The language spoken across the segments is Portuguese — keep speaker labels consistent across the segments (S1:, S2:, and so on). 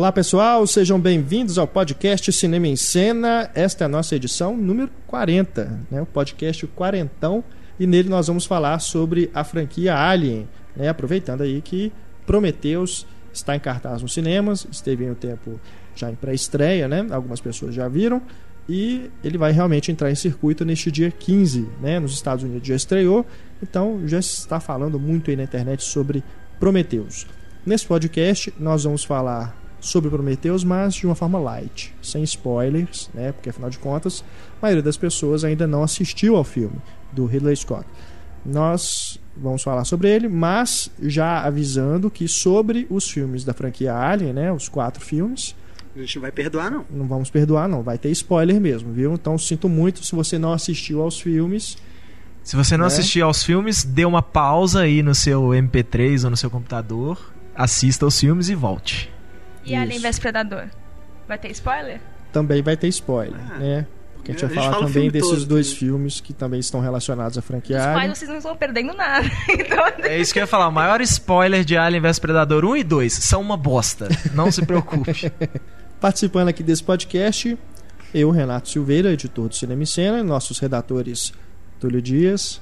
S1: Olá pessoal, sejam bem-vindos ao podcast Cinema em Cena. Esta é a nossa edição número 40, né? o podcast Quarentão, e nele nós vamos falar sobre a franquia Alien, né? aproveitando aí que Prometheus está em cartaz nos cinemas, esteve em um tempo já em pré-estreia, né? algumas pessoas já viram, e ele vai realmente entrar em circuito neste dia 15, né? nos Estados Unidos já estreou, então já está falando muito aí na internet sobre Prometheus. Nesse podcast nós vamos falar sobre Prometheus, mas de uma forma light, sem spoilers, né? Porque afinal de contas, a maioria das pessoas ainda não assistiu ao filme do Ridley Scott. Nós vamos falar sobre ele, mas já avisando que sobre os filmes da franquia Alien, né, os quatro filmes,
S2: a gente não vai perdoar não.
S1: Não vamos perdoar não, vai ter spoiler mesmo, viu? Então sinto muito se você não assistiu aos filmes.
S3: Se você não né? assistiu aos filmes, dê uma pausa aí no seu MP3 ou no seu computador, assista aos filmes e volte.
S4: E Isso. Alien vs Predador? Vai ter spoiler?
S1: Também vai ter spoiler, ah. né? Porque a gente vai falar fala também desses todo, dois filmes que também estão relacionados à franquia Os
S4: Alien. vocês não estão perdendo nada. então...
S3: É isso que eu ia falar. O maior spoiler de Alien vs Predador 1 e 2 são uma bosta. Não se preocupe.
S1: Participando aqui desse podcast, eu, Renato Silveira, editor do Cinema e Cena, nossos redatores Túlio Dias,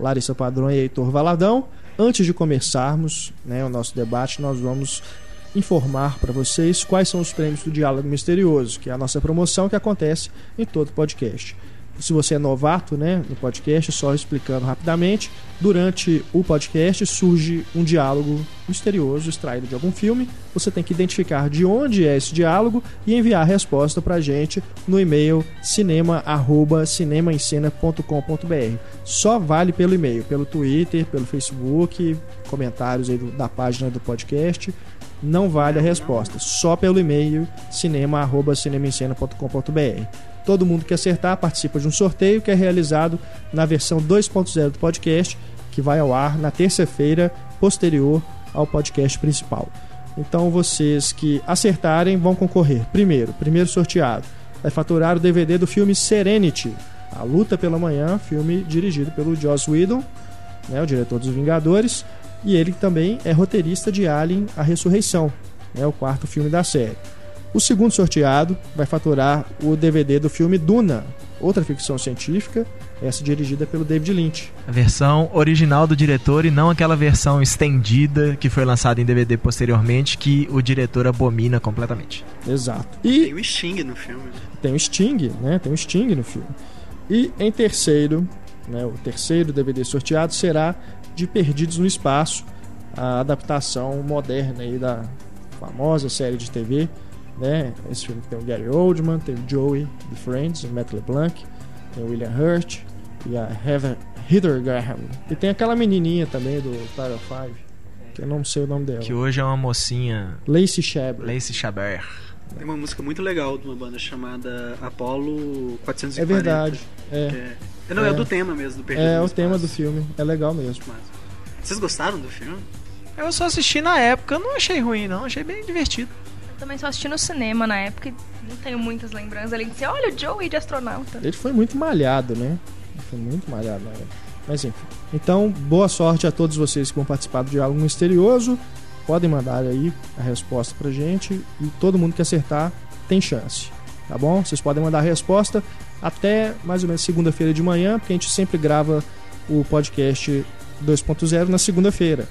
S1: Larissa Padrão e Heitor Valadão. Antes de começarmos né, o nosso debate, nós vamos informar para vocês quais são os prêmios do Diálogo Misterioso, que é a nossa promoção que acontece em todo podcast. Se você é novato né, no podcast, só explicando rapidamente, durante o podcast surge um diálogo misterioso extraído de algum filme. Você tem que identificar de onde é esse diálogo e enviar a resposta para a gente no e-mail cinema@cinemaencena.com.br. Só vale pelo e-mail, pelo Twitter, pelo Facebook, comentários aí da página do podcast não vale a resposta. Só pelo e-mail cinema@cinemaencena.com.br. Todo mundo que acertar participa de um sorteio que é realizado na versão 2.0 do podcast, que vai ao ar na terça-feira posterior ao podcast principal. Então vocês que acertarem vão concorrer. Primeiro, primeiro sorteado, vai faturar o DVD do filme Serenity, A Luta pela Manhã, filme dirigido pelo Joss Whedon, né, o diretor dos Vingadores e ele também é roteirista de Alien: A Ressurreição, né, o quarto filme da série. O segundo sorteado vai faturar o DVD do filme Duna, outra ficção científica, essa dirigida pelo David Lynch.
S3: A versão original do diretor e não aquela versão estendida que foi lançada em DVD posteriormente, que o diretor abomina completamente.
S1: Exato.
S2: E tem o Sting no filme.
S1: Tem o Sting, né? Tem o Sting no filme. E em terceiro, né, o terceiro DVD sorteado será de Perdidos no Espaço, a adaptação moderna aí da famosa série de TV. Né? Esse filme tem o Gary Oldman, tem o Joey de Friends, o Matt LeBlanc, tem o William Hurt e a Heather Graham. E tem aquela menininha também do Title 5, que eu não sei o nome dela.
S3: Que hoje é uma mocinha.
S1: Lacey Chabert.
S3: Lacey Chabert.
S2: Tem uma música muito legal de uma banda chamada Apollo 440.
S1: É verdade. É.
S2: é. Não, é. é do tema mesmo, do
S1: Perdido É, o tema do filme. É legal mesmo.
S2: Vocês gostaram do filme?
S3: Eu só assisti na época, não achei ruim, não. Achei bem divertido.
S4: Eu também só assisti no cinema na época e não tenho muitas lembranças. Além de dizer, olha o Joey de astronauta.
S1: Ele foi muito malhado, né? Ele foi muito malhado na época. Mas enfim. Então, boa sorte a todos vocês que vão participar do Diálogo Misterioso. Podem mandar aí a resposta pra gente. E todo mundo que acertar tem chance. Tá bom? Vocês podem mandar a resposta até mais ou menos segunda-feira de manhã, porque a gente sempre grava o podcast 2.0 na segunda-feira.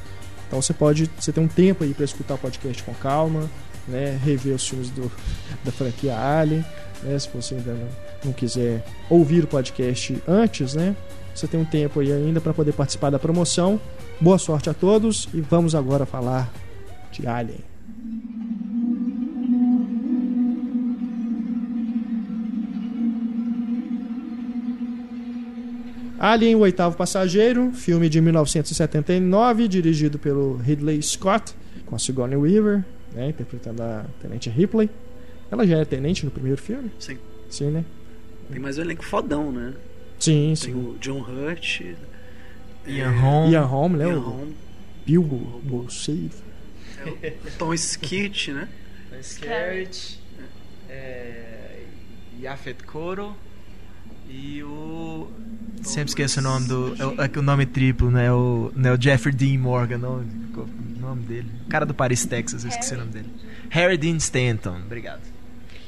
S1: Então você pode, você tem um tempo aí para escutar o podcast com calma, né, rever os filmes do, da franquia Alien, né, se você ainda não, não quiser ouvir o podcast antes, né, você tem um tempo aí ainda para poder participar da promoção. Boa sorte a todos e vamos agora falar de Alien. Alien, o oitavo passageiro, filme de 1979, dirigido pelo Ridley Scott, com a Sigourney Weaver, né, interpretando a Tenente Ripley. Ela já é tenente no primeiro filme?
S2: Sim.
S1: Sim, né?
S2: Tem mais um elenco fodão, né?
S1: Sim,
S2: Tem
S1: sim.
S2: o John Hurt,
S3: Ian Holm,
S1: Ian Holm, né?
S2: Ian Holm.
S1: Bilbo Bolseiro.
S2: É o Tom Skerritt, né?
S3: Tom Skerritt, é, Yafet Koro e o sempre esqueço o nome do. É o, é o nome triplo, né? O, não é o Jeffrey Dean Morgan, não, não nome dele. O cara do Paris, Texas, eu esqueci o nome dele. Harry Dean Stanton, obrigado.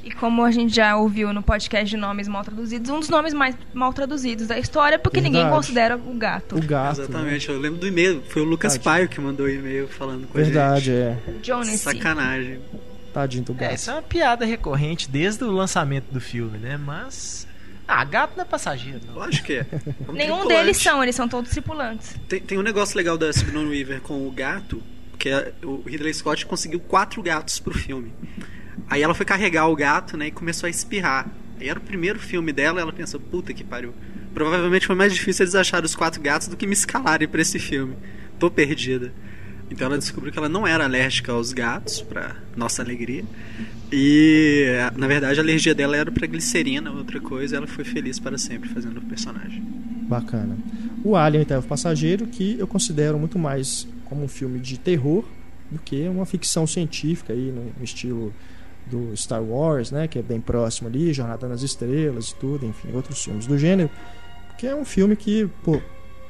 S4: E como a gente já ouviu no podcast de nomes mal traduzidos, um dos nomes mais mal traduzidos da história, porque
S1: Verdade.
S4: ninguém considera o gato.
S1: O gato.
S2: Exatamente, eu lembro do e-mail. Foi o Lucas
S1: Tadinho.
S2: Paio que mandou o e-mail falando com
S1: Verdade,
S2: a
S1: é.
S2: gente.
S4: Jonesy.
S2: Sacanagem.
S1: Tadinho do
S3: É,
S1: gato.
S3: isso é uma piada recorrente desde o lançamento do filme, né? Mas. Ah, gato não é passageiro, não.
S2: Lógico que é. Como
S4: Nenhum
S2: tripulante.
S4: deles são, eles são todos tripulantes.
S2: Tem, tem um negócio legal da Sigourney Weaver com o gato, que é, o Ridley Scott conseguiu quatro gatos pro filme. Aí ela foi carregar o gato, né, e começou a espirrar. Aí era o primeiro filme dela, ela pensou, puta que pariu. Provavelmente foi mais difícil eles acharem os quatro gatos do que me escalarem pra esse filme. Tô perdida. Então ela descobriu que ela não era alérgica aos gatos, pra nossa alegria. E na verdade a alergia dela era pra glicerina, outra coisa, ela foi feliz para sempre fazendo o personagem.
S1: Bacana. O Alien, Oitavo Passageiro, que eu considero muito mais como um filme de terror do que uma ficção científica aí no estilo do Star Wars, né, que é bem próximo ali, Jornada nas Estrelas e tudo, enfim, outros filmes do gênero, que é um filme que, pô, se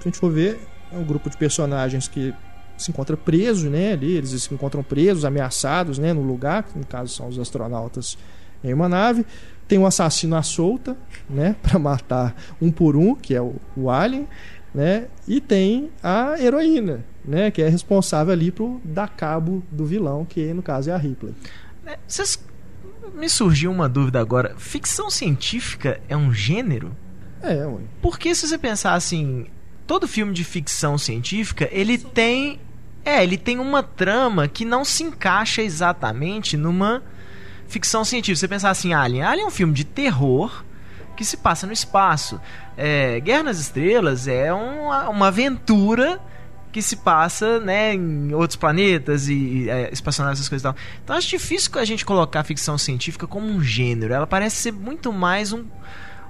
S1: a gente for ver, é um grupo de personagens que se encontra preso, né, ali, eles se encontram presos, ameaçados, né, no lugar, que no caso são os astronautas em uma nave, tem um assassino à solta, né, para matar um por um, que é o, o Alien, né, e tem a heroína, né, que é responsável ali por dar cabo do vilão, que no caso é a Ripley.
S3: É, Vocês. Me surgiu uma dúvida agora. Ficção científica é um gênero?
S1: É, ué.
S3: Porque se você pensar assim, todo filme de ficção científica, ele tem é, ele tem uma trama que não se encaixa exatamente numa ficção científica. Você pensar assim, Alien, Alien é um filme de terror que se passa no espaço. É, Guerra nas Estrelas é uma, uma aventura que se passa né, em outros planetas e, e é, espaçonaves, essas coisas e tal. Então acho difícil a gente colocar a ficção científica como um gênero. Ela parece ser muito mais um,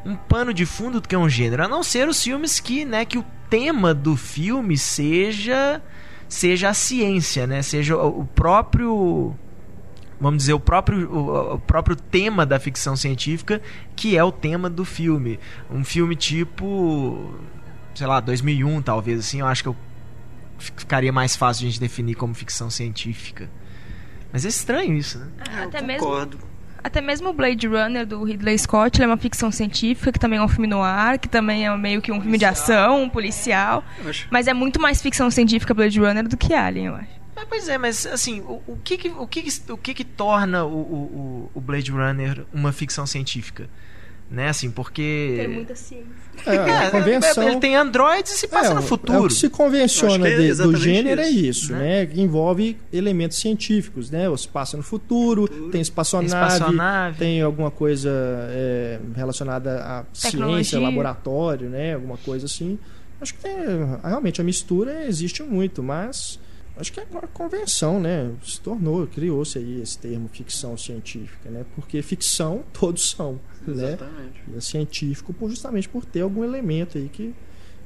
S3: um pano de fundo do que um gênero, a não ser os filmes que, né, que o tema do filme seja seja a ciência, né, seja o próprio vamos dizer o próprio o, o próprio tema da ficção científica, que é o tema do filme. Um filme tipo, sei lá, 2001 talvez assim, eu acho que eu ficaria mais fácil de a gente definir como ficção científica. Mas é estranho isso, né?
S2: É,
S4: até
S2: eu
S4: mesmo
S2: concordo.
S4: Até mesmo o Blade Runner do Ridley Scott, ele é uma ficção científica, que também é um filme no ar, que também é meio que um filme de ação, um policial. Mas é muito mais ficção científica Blade Runner do que Alien, eu acho.
S3: É, pois é, mas assim, o, o que, que, o, que, que, o que que torna o, o, o Blade Runner uma ficção científica? Né, assim, porque...
S4: ciência.
S1: É, a
S3: É,
S1: convenção.
S3: ele tem androides e se passa
S1: é,
S3: no
S1: É
S3: futuro.
S1: o que se convenciona
S2: que é
S1: de- do gênero é
S2: isso,
S1: isso,
S3: né?
S1: né? Envolve elementos científicos, né? Se passa no futuro, tem espaçonave,
S3: Espaçonave.
S1: tem alguma coisa é, relacionada à ciência,
S4: Tecnologia.
S1: laboratório, né? Alguma coisa assim. Acho que é, realmente a mistura existe muito, mas acho que é uma convenção, né? Se tornou, criou-se aí esse termo ficção científica, né? Porque ficção todos são?
S2: Exatamente.
S1: é científico por, justamente por ter algum elemento aí que,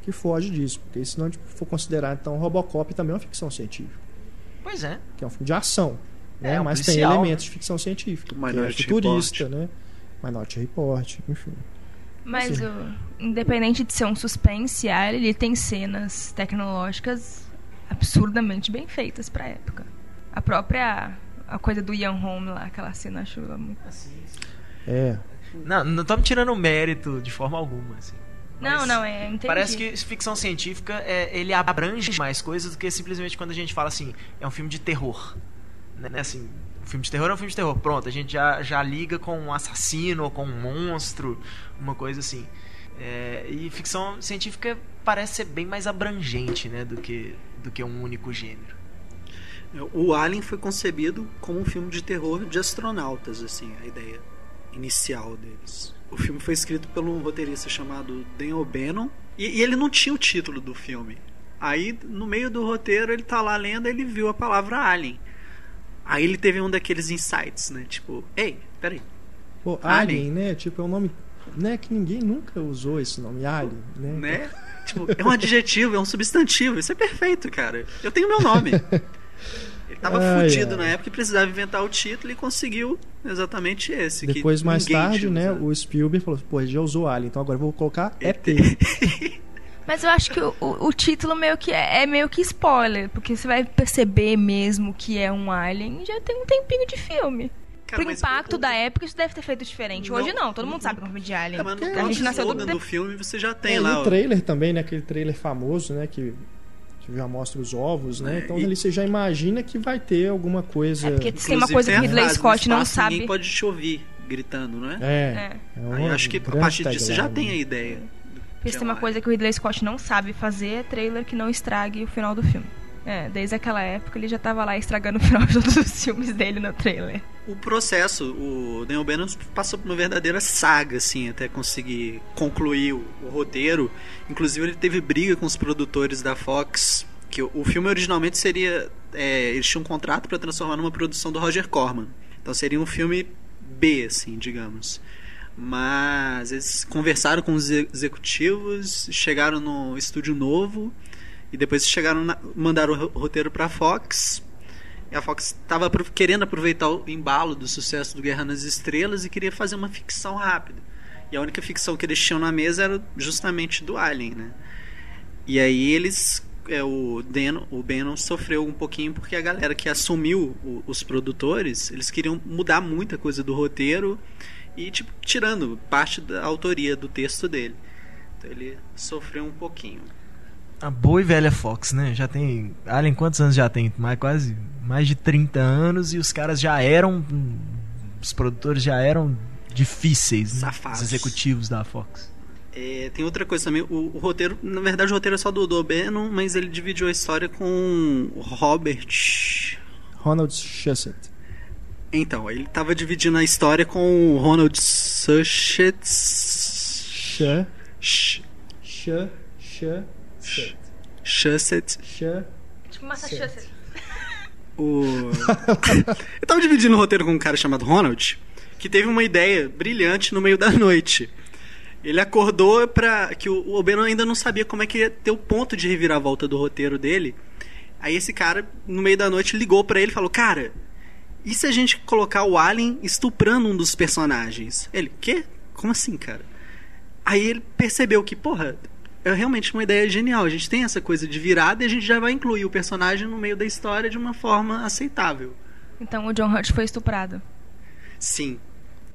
S1: que foge disso. Porque se não for considerar, então, Robocop também é uma ficção científica,
S3: Pois é.
S1: que é um filme de ação, né?
S3: É, um
S1: mas
S3: policial,
S1: tem elementos de ficção científica, que é
S2: Minority
S1: futurista, né? Minority Report, enfim.
S4: Mas
S1: Sim.
S4: o, independente de ser um suspense, ele tem cenas tecnológicas absurdamente bem feitas pra época. A própria a coisa do Ian Holm lá, aquela cena, acho muito...
S1: É,
S3: Não, não estamos tirando mérito de forma alguma, assim.
S4: Não, não, é, entendi.
S3: Parece que ficção científica é, ele abrange mais coisas do que simplesmente quando a gente fala assim, é um filme de terror. Né? Assim, um filme de terror é um filme de terror. Pronto, a gente já, já liga com um assassino ou com um monstro, uma coisa assim. É, e ficção científica parece ser bem mais abrangente, né, do que, do que um único gênero.
S2: O Alien foi concebido como um filme de terror de astronautas, assim, a ideia inicial deles. O filme foi escrito por um roteirista chamado Dan O'Bannon e, e ele não tinha o título do filme. Aí, no meio do roteiro, ele tá lá lendo e ele viu a palavra Alien. Aí ele teve um daqueles insights, né? Tipo, ei, peraí.
S1: pô,
S2: Alien.
S1: Alien, né? Tipo, é um nome né, que ninguém nunca usou esse nome, Alien, né?
S2: Né? tipo, é um adjetivo, é um substantivo. Isso é perfeito, cara. Eu tenho meu nome. Ele tava
S1: Ai,
S2: fudido
S1: ai.
S2: na época e precisava inventar o título e conseguiu exatamente esse. que
S1: Depois, mais tarde, né,
S2: usado.
S1: o Spielberg falou, pô, já usou Alien, então agora eu vou colocar ET.
S4: Mas eu acho que o, o, o título meio que é, é meio que spoiler, porque você vai perceber mesmo que é um alien já tem um tempinho de filme.
S2: Cara,
S4: Pro impacto
S2: o-
S4: da época, isso deve ter feito diferente. Hoje
S2: Não.
S4: não, todo mundo sabe que é de alien.
S2: É, mas no
S4: a gente nasceu do...
S2: do filme você já tem
S1: É, e
S2: lá.
S1: o
S2: ó.
S1: trailer também, né? Aquele trailer famoso, né? Que já mostra os ovos, né?
S2: É,
S1: então
S2: e-
S1: ali você já imagina que vai ter alguma coisa.
S4: É porque tem uma coisa que Ridley Scott
S2: "No
S4: não sabe.
S2: Ninguém pode te ouvir gritando, não é?
S1: É.
S4: É.
S1: é
S2: eu acho que a partir disso você já tem a ideia.
S4: Porque se tem uma coisa que o Ridley Scott não sabe fazer é trailer que não estrague o final do filme. É, desde aquela época ele já tava lá estragando o final de todos os filmes dele no trailer.
S2: O processo, o Daniel Bannon passou por uma verdadeira saga, assim, até conseguir concluir o, o roteiro. Inclusive, ele teve briga com os produtores da Fox, que o, o filme originalmente seria. é, eles tinham um contrato para transformar numa produção do Roger Corman. Então seria um filme B, assim, digamos. Mas eles conversaram com os exe- executivos, chegaram no estúdio novo e depois chegaram na- mandaram o ro- roteiro para Fox. E a Fox estava querendo aproveitar o embalo do sucesso do Guerra nas Estrelas e queria fazer uma ficção rápida. E a única ficção que eles tinham na mesa era justamente do Alien, né? E aí eles é, o Denon, o Bannon sofreu um pouquinho porque a galera que assumiu o- os produtores, eles queriam mudar muita coisa do roteiro e tipo tirando parte da autoria do texto dele. Então ele sofreu um pouquinho.
S3: A boa e velha Fox, né? Já tem. Alien, quantos anos já tem? Mais, quase mais de 30 anos e os caras já eram. Os produtores já eram difíceis, né? Os executivos da Fox.
S2: É, tem outra coisa também, o, o roteiro, na verdade o roteiro é só do, do Bannon, mas ele dividiu a história com o Robert.
S1: Ronald Shusett.
S2: Então, ele tava dividindo a história com o Ronald Suchet.
S1: Sh, sh, sh, set.
S2: Shusett.
S1: Sh.
S4: Tipo Massachusetts.
S2: O... eu tava dividindo o roteiro com um cara chamado Ronald, que teve uma ideia brilhante no meio da noite. Ele acordou pra. que o, o O'Bannon ainda não sabia como é que ia ter o ponto de reviravolta do roteiro dele. Aí esse cara, no meio da noite, ligou pra ele e falou: Cara, e se a gente colocar o Alien estuprando um dos personagens? Ele, quê? Como assim, cara? Aí ele percebeu que, porra, é realmente uma ideia genial. A gente tem essa coisa de virada e a gente já vai incluir o personagem no meio da história de uma forma aceitável.
S4: Então o John Hurt foi estuprado.
S2: Sim.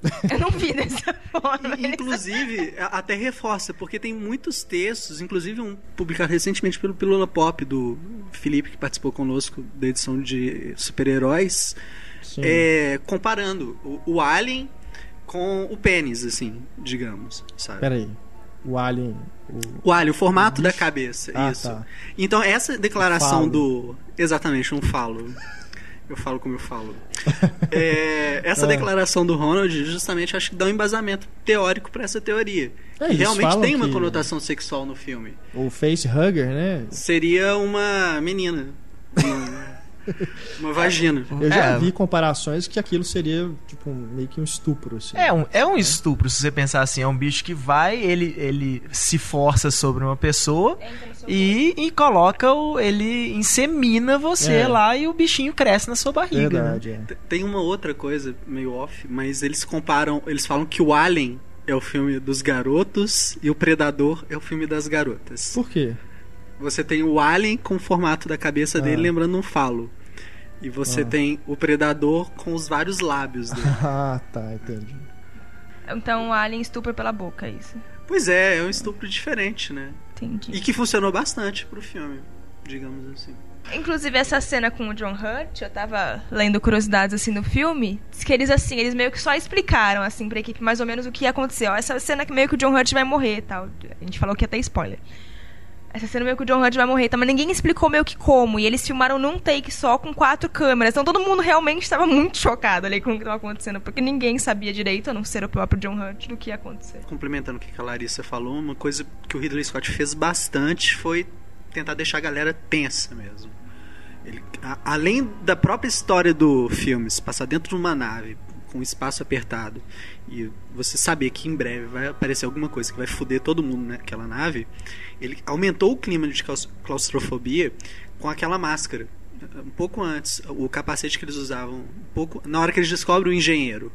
S4: Eu não vi dessa forma.
S2: E, inclusive, até reforça, porque tem muitos textos, inclusive um publicado recentemente pelo Pílula Pop, do Felipe, que participou conosco da edição de super-heróis, é, comparando o, o Alien com o pênis, assim, digamos, sabe?
S1: Peraí. O Alien. O...
S2: O alho, o formato
S1: O
S2: da cabeça,
S1: Ah,
S2: isso.
S1: tá.
S2: Então, essa declaração do. Exatamente, um falo. Eu falo como eu falo. É, essa
S1: Ah.
S2: declaração do Ronald, justamente, acho que dá um embasamento teórico para essa teoria.
S1: É,
S2: realmente tem uma conotação sexual no filme.
S1: O Facehugger, né?
S2: Seria uma menina. Uma, uma vagina.
S1: Eu já
S3: É.
S1: vi comparações que aquilo seria tipo um- meio que um estupro, assim.
S3: É um, é um estupro, se você pensar assim. É um bicho que vai, ele, ele se força sobre uma pessoa e, e coloca o. Ele insemina você
S1: É.
S3: lá e o bichinho cresce na sua barriga. né?
S1: Verdade, é.
S2: T- Tem uma outra coisa meio off, mas eles comparam, eles falam que o Alien é o filme dos garotos e o Predador é o filme das garotas.
S1: Por quê?
S2: Você tem o Alien com o formato da cabeça dele
S1: Ah.
S2: lembrando um falo. E você
S1: Ah.
S2: tem o Predador com os vários lábios dele.
S1: Ah, tá, entendi.
S4: Então o Alien estupra pela boca, é isso.
S2: pois é, é um estupro diferente, né?
S4: Entendi.
S2: E que funcionou bastante pro filme, digamos assim.
S4: Inclusive, essa cena com o John Hurt, eu tava lendo curiosidades assim no filme, diz que eles assim, eles meio que só explicaram assim pra equipe mais ou menos o que ia acontecer. Ó, essa cena que meio que o John Hurt vai morrer e tal. A gente falou que ia ter spoiler. Essa cena meio que o John Hurt vai morrer, tal, mas ninguém explicou meio que como. E eles filmaram num take só com quatro câmeras. Então todo mundo realmente estava muito chocado ali com o que estava acontecendo, porque ninguém sabia direito, a não ser o próprio John Hurt, do que ia acontecer.
S2: Complementando o que a Larissa falou, uma coisa que o Ridley Scott fez bastante foi tentar deixar a galera tensa mesmo. Ele, a- além da própria história do filme, se passar dentro de uma nave com espaço apertado e você saber que em breve vai aparecer alguma coisa que vai foder todo mundo naquela nave, ele aumentou o clima de claus- claustrofobia com aquela máscara. Um pouco antes, o capacete que eles usavam, um pouco na hora que eles descobrem o engenheiro,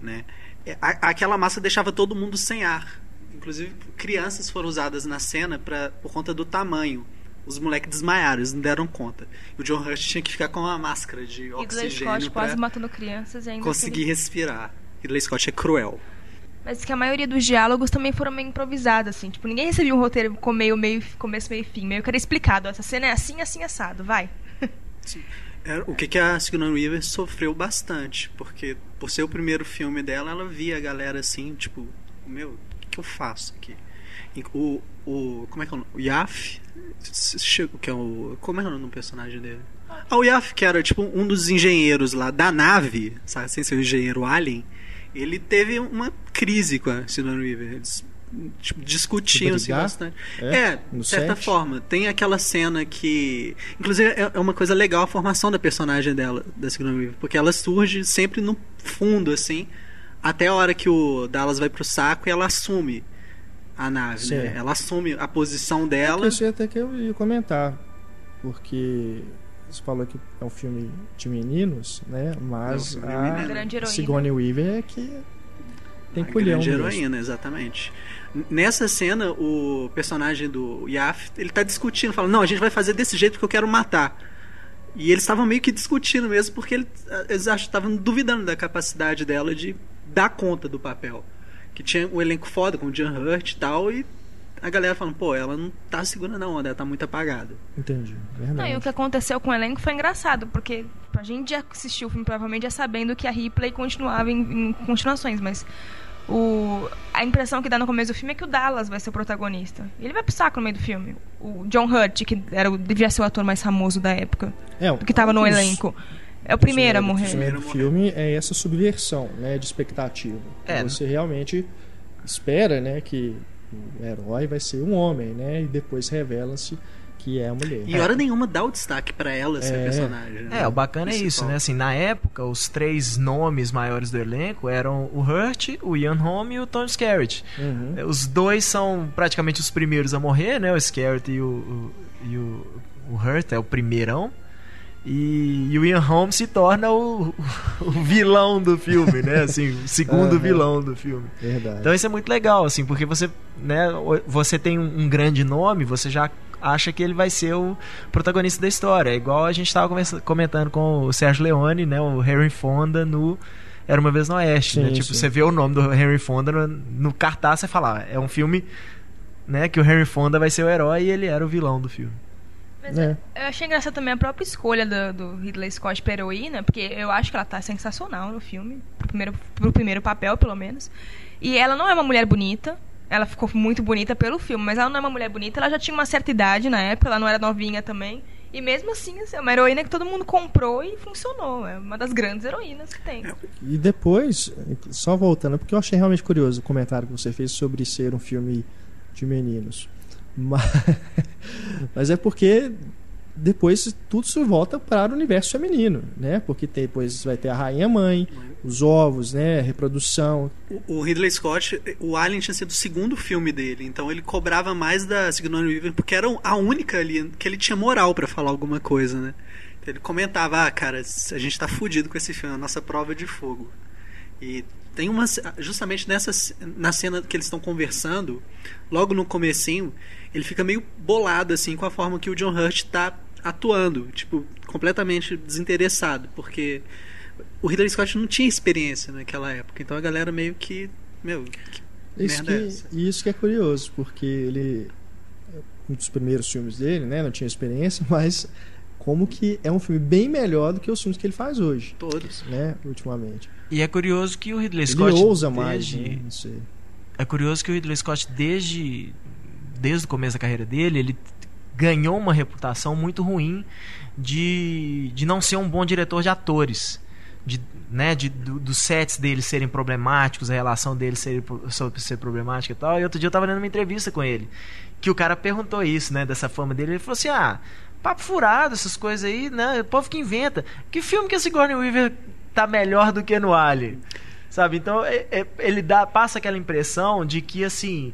S2: né? É, a- aquela massa deixava todo mundo sem ar. inclusive crianças foram usadas na cena pra, por conta do tamanho. Os moleques desmaiaram, eles não deram conta. O John Hurt tinha que ficar com uma máscara de oxigênio
S4: Scott quase matando crianças e ainda
S2: conseguir
S4: assim-
S2: respirar. Ridley Scott é cruel.
S4: Mas que a maioria dos diálogos também foram meio improvisados, assim. Tipo, ninguém recebia um roteiro com meio, meio, começo, meio fim. Meio que era explicado. Essa cena é assim, assim, assado. Vai.
S2: É, o que, que a Sigourney Weaver sofreu bastante, porque por ser o primeiro filme dela, ela via a galera assim, tipo, meu, o que, que eu faço aqui? O, o como é que é o nome? O Yaf, que é o como é o nome do personagem dele? Ah, o Yaf, que era tipo um dos engenheiros lá da nave, sabe, sem ser o engenheiro alien, ele teve uma crise com a Sigourney Weaver. Eles tipo, discutiam assim, bastante.
S1: É?
S2: É, de certa
S1: set?
S2: forma. Tem aquela cena que. Inclusive, é é uma coisa legal a formação da personagem dela, da Sigourney Weaver, porque ela surge sempre no fundo, assim, até a hora que o Dallas vai pro saco e ela assume a nave, né? Ela assume a posição dela.
S1: Eu sei até que eu ia comentar, porque você falou que é um filme de meninos, né? Mas
S2: de
S1: a
S2: meninos.
S4: Grande heroína.
S1: Sigourney Weaver é que tem
S2: a
S1: culhão
S2: grande
S1: mesmo.
S2: heroína, exatamente. N- Nessa cena, o personagem do Yaf, ele tá discutindo, falando, não, a gente vai fazer desse jeito porque eu quero matar. E eles estavam meio que discutindo mesmo, porque ele- eles estavam duvidando da capacidade dela de dar conta do papel. Que tinha um elenco foda, com o John Hurt e tal, e a galera falando, pô, ela não tá segura não, ela tá muito apagada.
S1: Entendi,
S4: Não,
S1: verdade.
S4: e o que aconteceu com o elenco foi engraçado, porque a gente já assistiu o filme provavelmente já sabendo que a Ripley continuava em, em continuações, mas o, a impressão que dá no começo do filme é que o Dallas vai ser o protagonista. E ele vai pro saco no meio do filme. O John Hurt, que era o, devia ser o ator mais famoso da época,
S1: É,
S4: que tava no
S1: os-
S4: elenco, é o primeiro a
S1: O
S4: morrer.
S1: primeiro filme é essa subversão, né, de expectativa.
S3: É,
S1: Você realmente espera, né, que o herói vai ser um homem, né, e depois revela-se que é a mulher.
S2: E hora nenhuma dá o destaque pra ela ser
S1: É.
S2: personagem. né?
S3: É, o bacana é isso,
S2: Principal.
S3: né? Assim, na época, os três nomes maiores do elenco eram o Hurt, o Ian Holm e o Tom Skerritt.
S1: Uhum.
S3: Os dois são praticamente os primeiros a morrer, né? O Skerritt e o, o- e o, o Hurt é o primeirão. E, e o Ian Holm se torna o, o vilão do filme, né? Assim, o segundo
S1: Aham.
S3: vilão do filme.
S1: Verdade.
S3: Então isso é muito legal, assim, porque você, né, você tem um, grande nome, você já acha que ele vai ser o protagonista da história. É igual a gente estava comentando com o Sérgio Leone, né, o Henry Fonda no Era uma vez no Oeste,
S1: Sim,
S3: né? Tipo,
S1: sim.
S3: você vê o nome do Henry Fonda no, no cartaz, você fala, ah, é um filme, né, que o Henry Fonda vai ser o herói e ele era o vilão do filme.
S4: Mas
S1: É.
S4: eu achei engraçado também a própria escolha do, do Ridley Scott pra heroína, porque eu acho que ela tá sensacional no filme, pro primeiro, pro primeiro papel, pelo menos. E ela não é uma mulher bonita, ela ficou muito bonita pelo filme, mas ela não é uma mulher bonita, ela já tinha uma certa idade na época, ela não era novinha também. E mesmo assim, assim, é uma heroína que todo mundo comprou e funcionou. É uma das grandes heroínas que tem.
S1: E depois, só voltando, porque eu achei realmente curioso o comentário que você fez sobre ser um filme de meninos. Mas, mas é porque depois tudo se volta para o universo feminino, né? Porque tem- depois vai ter a rainha mãe, os ovos, né? Reprodução.
S2: O, o Ridley Scott, o Alien tinha sido o segundo filme dele, então ele cobrava mais da Sigourney Weaver porque era a única ali que ele tinha moral pra falar alguma coisa, né? Ele comentava, ah, cara, a gente tá fudido com esse filme, é a nossa prova de fogo. E tem uma justamente nessa na cena que eles estão conversando, logo no comecinho, ele fica meio bolado assim com a forma que o John Hurt tá atuando, tipo, completamente desinteressado, porque o Ridley Scott não tinha experiência naquela época, então a galera meio que, meu, que
S1: Isso
S2: merda é
S1: que,
S2: essa?
S1: isso que é curioso, porque ele um dos primeiros filmes dele, né? Não tinha experiência, mas como que é um filme bem melhor do que os filmes que ele faz hoje,
S2: Todos.
S1: né? Ultimamente.
S3: E é curioso que o Ridley
S1: Ele
S3: Scott
S1: ousa mais,
S3: desde-
S1: né? Não sei.
S3: É curioso que o Ridley Scott, desde, desde o começo da carreira dele, ele ganhou uma reputação muito ruim de, de não ser um bom diretor de atores. De, né, de, do- dos sets dele serem problemáticos, a relação dele ser, ser problemática e tal. E outro dia eu tava lendo uma entrevista com ele, que o cara perguntou isso, né, dessa fama dele. Ele falou assim: ah, papo furado, essas coisas aí, né? O povo que inventa. Que filme que a Sigourney Weaver tá melhor do que no Alien? Sabe? Então é- é- ele dá, passa aquela impressão de que assim.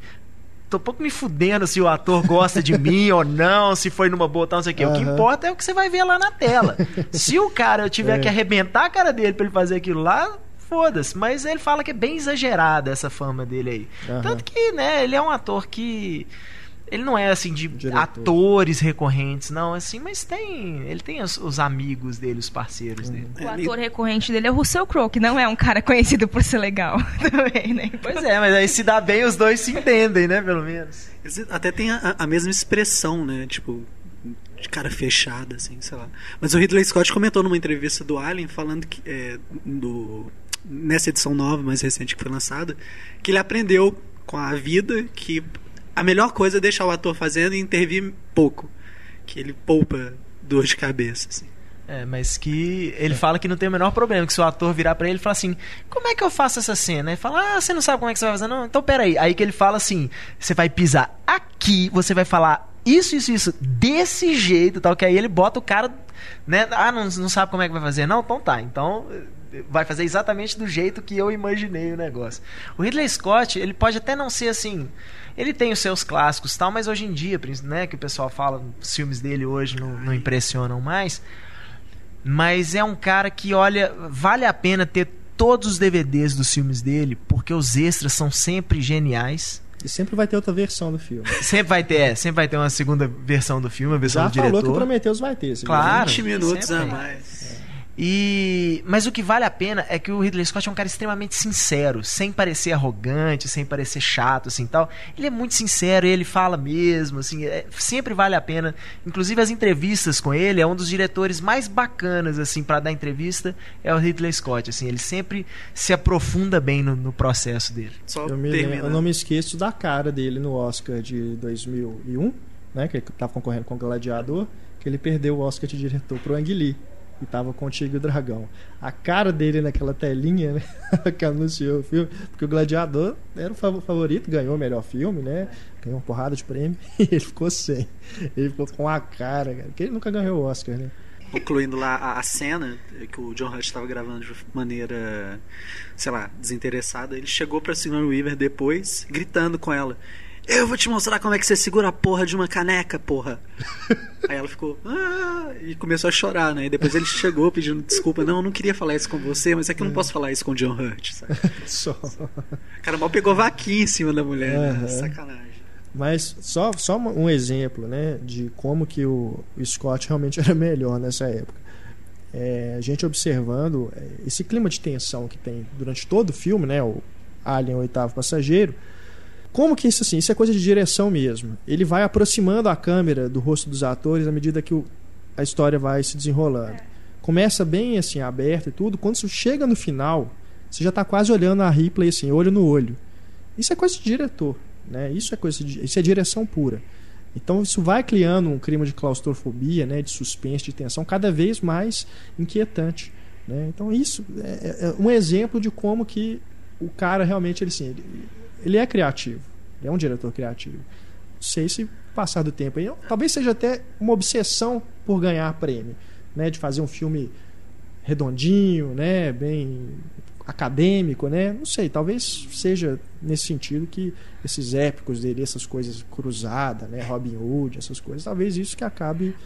S3: Tô pouco me fudendo se o ator gosta de mim ou não, se foi numa boa tal, não sei o quê. O que importa é o que você vai ver lá na tela. se o cara tiver
S1: É.
S3: que arrebentar a cara dele pra ele fazer aquilo lá, foda-se. Mas ele fala que é bem exagerada essa fama dele aí.
S1: Aham.
S3: Tanto que, né, ele é um ator que. Ele não é assim de
S1: Diretor.
S3: atores recorrentes, não, assim, mas tem. Ele tem os, os amigos dele, os parceiros dele.
S4: O ator recorrente dele é o Russell Crowe, que não é um cara conhecido por ser legal também, né?
S3: Pois é, mas aí se dá bem, os dois se entendem, né, pelo menos.
S2: Eles até tem a, a mesma expressão, né? Tipo, de cara fechada, assim, sei lá. Mas o Ridley Scott comentou numa entrevista do Alien, falando que. é, do, nessa edição nova, mais recente que foi lançada, que ele aprendeu com a vida que a melhor coisa é deixar o ator fazendo e intervir pouco. Que ele poupa dor de cabeça, assim.
S3: É, mas que ele fala que não tem o menor problema, que se o ator virar pra ele e falar assim, como é que eu faço essa cena? Ele fala, ah, você não sabe como é que você vai fazer? Não, então peraí. Aí que ele fala assim, você vai pisar aqui, você vai falar isso, isso, isso, desse jeito, tal, que aí ele bota o cara, né, ah, não, não sabe como é que vai fazer? Não, então tá, então vai fazer exatamente do jeito que eu imaginei o negócio. O Ridley Scott, ele pode até não ser assim, ele tem os seus clássicos e tal, mas hoje em dia, né, que o pessoal fala, os filmes dele hoje não, não impressionam mais, mas é um cara que, olha, vale a pena ter todos os DVDs dos filmes dele, porque os extras são sempre geniais.
S1: E sempre vai ter outra versão do filme.
S3: Sempre vai ter, é, sempre vai ter uma segunda versão do filme, a versão
S1: Já
S3: do
S1: falou
S3: diretor.
S1: que Prometheus vai ter.
S3: Claro.
S2: 20 minutos a mais.
S3: E mas o que vale a pena é que o Ridley Scott é um cara extremamente sincero, sem parecer arrogante, sem parecer chato assim, tal. Ele é muito sincero, ele fala mesmo, assim, é- sempre vale a pena. Inclusive as entrevistas com ele é um dos diretores mais bacanas assim para dar entrevista é o Ridley Scott, assim, ele sempre se aprofunda bem no, no processo dele.
S2: Só
S1: Eu, me eu não me esqueço da cara dele no Oscar de 2001, né? Que ele tava concorrendo com o Gladiador, que ele perdeu o Oscar de diretor pro Ang Lee. E tava com o Dragão. A cara dele naquela telinha, né? que anunciou o filme. Porque o Gladiador era o fav- favorito, ganhou o melhor filme, né? Ganhou uma porrada de prêmio. E ele ficou sem. Ele ficou com a cara, cara. Porque ele nunca ganhou o Oscar, né?
S2: concluindo lá a, a cena que o John Hurt estava gravando de maneira, sei lá, desinteressada, ele chegou pra Sigourney Weaver depois, gritando com ela: Eu vou te mostrar como é que você segura a porra de uma caneca, porra. Aí ela ficou, ah, e começou a chorar, né? E depois ele chegou pedindo desculpa: Não, eu não queria falar isso com você, mas é que eu não posso falar isso com o John Hurt, sabe?
S1: Só.
S2: O cara mal pegou vaquinha em cima da mulher, né?
S1: Aham.
S2: Sacanagem.
S1: Mas só, só um exemplo né, de como que o, o Scott realmente era melhor nessa época. É, a gente observando é, esse clima de tensão que tem durante todo o filme, né, o Alien, o oitavo passageiro, como que isso assim, isso é coisa de direção mesmo. Ele vai aproximando a câmera do rosto dos atores à medida que o, a história vai se desenrolando. Começa bem assim, aberto e tudo, quando você chega no final, você já está quase olhando a Ripley assim, olho no olho. Isso é coisa de diretor, né? Isso é coisa de, isso é direção pura. Então isso vai criando um clima de claustrofobia, né, de suspense, de tensão cada vez mais inquietante, né? Então isso é, é um exemplo de como que o cara realmente ele, assim, ele, ele é criativo, ele é um diretor criativo. Não sei se passar do tempo aí, talvez seja até uma obsessão por ganhar prêmio, né, de fazer um filme redondinho, né, bem acadêmico, né? Não sei, talvez seja nesse sentido que esses épicos dele, essas coisas cruzadas, né, Robin Hood, essas coisas, talvez isso que acabe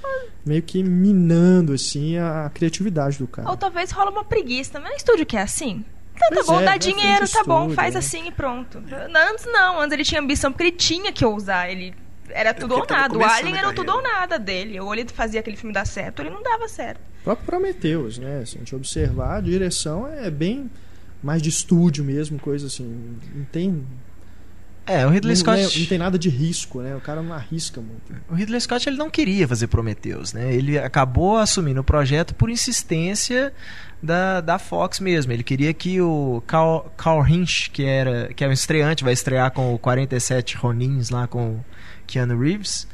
S1: meio que minando assim a criatividade do cara.
S4: Ou talvez rola uma preguiça. Mas estúdio que é assim? Então tá
S1: Pois
S4: bom,
S1: é,
S4: dá
S1: né?
S4: dinheiro, tá bom,
S1: estúdio,
S4: faz
S1: né?
S4: assim e pronto. Antes não, antes ele tinha ambição porque ele tinha que ousar. Ele era tudo ou nada. O Alien
S2: a
S4: era tudo ou nada dele. Ou ele fazia aquele filme dar certo, ou ele não dava certo.
S1: O próprio Prometheus, né? Se a gente observar, a direção é bem mais de estúdio mesmo, coisa assim. Não tem.
S3: É, o Ridley
S1: não,
S3: Scott.
S1: né, não tem nada de risco, né? O cara não arrisca muito.
S3: O Ridley Scott ele não queria fazer Prometheus, né? Ele acabou assumindo o projeto por insistência da, da Fox mesmo. Ele queria que o Carl, Carl Hinch, que era que é um estreante, vai estrear com o 47 Ronins lá com o Keanu Reeves.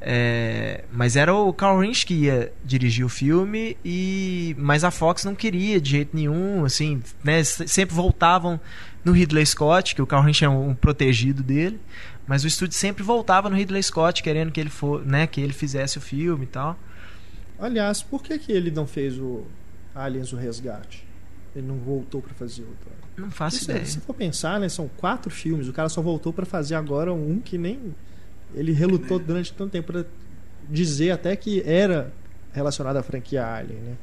S3: É, mas era o Carl Hinch que ia dirigir o filme e mas a Fox não queria de jeito nenhum, assim, né? Sempre voltavam no Ridley Scott, que o Carl Hinch é um, protegido dele, mas o estúdio sempre voltava no Ridley Scott querendo que ele for, né, que ele fizesse o filme e tal.
S1: Aliás, por que, que ele não fez o Aliens o Resgate? Ele não voltou pra fazer outro.
S3: Não faço
S1: Isso,
S3: ideia.
S1: se for pensar, né, são quatro filmes. O cara só voltou pra fazer agora um que nem ele relutou durante tanto tempo pra dizer até que era relacionado à franquia Alien, né?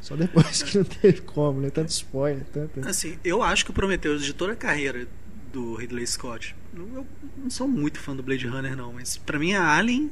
S1: Só depois que não teve como, né? Tanto spoiler, tanto...
S2: Assim, eu acho que o Prometheus, de toda a carreira do Ridley Scott, eu não sou muito fã do Blade Runner, não, mas pra mim é Alien,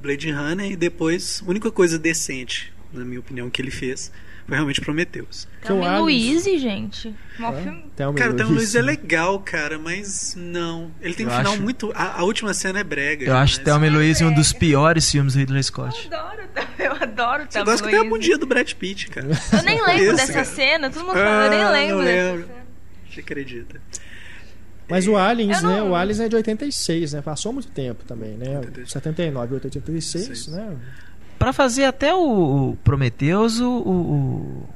S2: Blade Runner e depois, a única coisa decente, na minha opinião, que ele fez foi realmente Prometheus.
S4: Thelma e Louise, gente. Mó
S1: É,
S4: filme.
S1: Thelma
S2: Cara, o Thelma
S1: Louise.
S2: Luiz é legal, cara, mas não. Ele tem um
S3: Eu
S2: final
S3: acho-
S2: muito. A, a última cena é brega.
S3: Eu acho. Thelma e Louise um dos piores filmes do Ridley Scott.
S4: Eu adoro, eu adoro
S2: Você
S4: Thelma
S2: gosta
S4: e
S2: que tem a bundinha do Brad Pitt, cara.
S4: Eu nem lembro
S2: Isso,
S4: dessa
S2: cara.
S4: cena, todo mundo fala, eu nem
S2: Ah,
S4: lembro
S2: não
S4: dessa
S2: lembro.
S4: cena.
S2: Você acredita?
S1: Mas o Aliens,
S4: Eu não-
S1: né? O Aliens é de 86, né? Passou muito tempo também, né?
S2: 86.
S1: 79, 86,
S2: Seis.
S1: né?
S3: Pra fazer até o, Prometheus, o, o,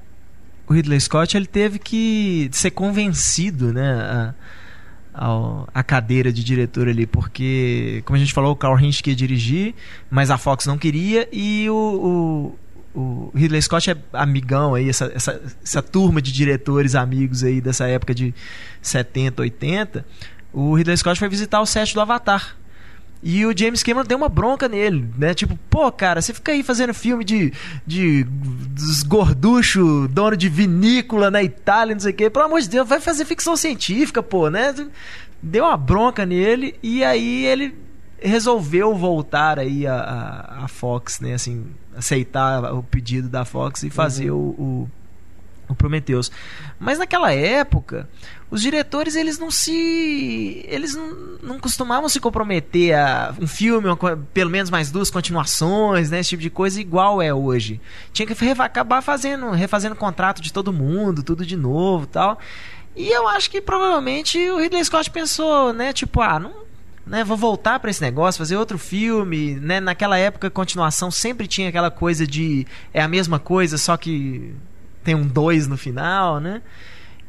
S3: o Ridley Scott ele teve que ser convencido, né, a, a cadeira de diretor ali, porque, como a gente falou, o Carl Hinch queria dirigir, mas a Fox não queria e o, o, o Ridley Scott é amigão aí, essa, essa, essa turma de diretores amigos aí dessa época de 70, 80. O Ridley Scott foi visitar o set do Avatar. E o James Cameron deu uma bronca nele, né? Tipo, pô, cara, você fica aí fazendo filme de, de dos gorducho, dono de vinícola na Itália, não sei o quê. Pelo amor de Deus, vai fazer ficção científica, pô, né? Deu uma bronca nele e aí ele resolveu voltar aí a, a, a Fox, né? Assim, aceitar o pedido da Fox e fazer o, o, o Prometheus. Mas naquela época, os diretores eles não se eles não, não costumavam se comprometer a um filme uma pelo menos mais duas continuações né esse tipo de coisa igual é hoje tinha que acabar fazendo refazendo contrato de todo mundo tudo de novo tal e eu acho que provavelmente o Ridley Scott pensou né tipo ah não né, vou voltar pra esse negócio, fazer outro filme, né? Naquela época, continuação sempre tinha aquela coisa de é a mesma coisa, só que tem um 2 no final, né?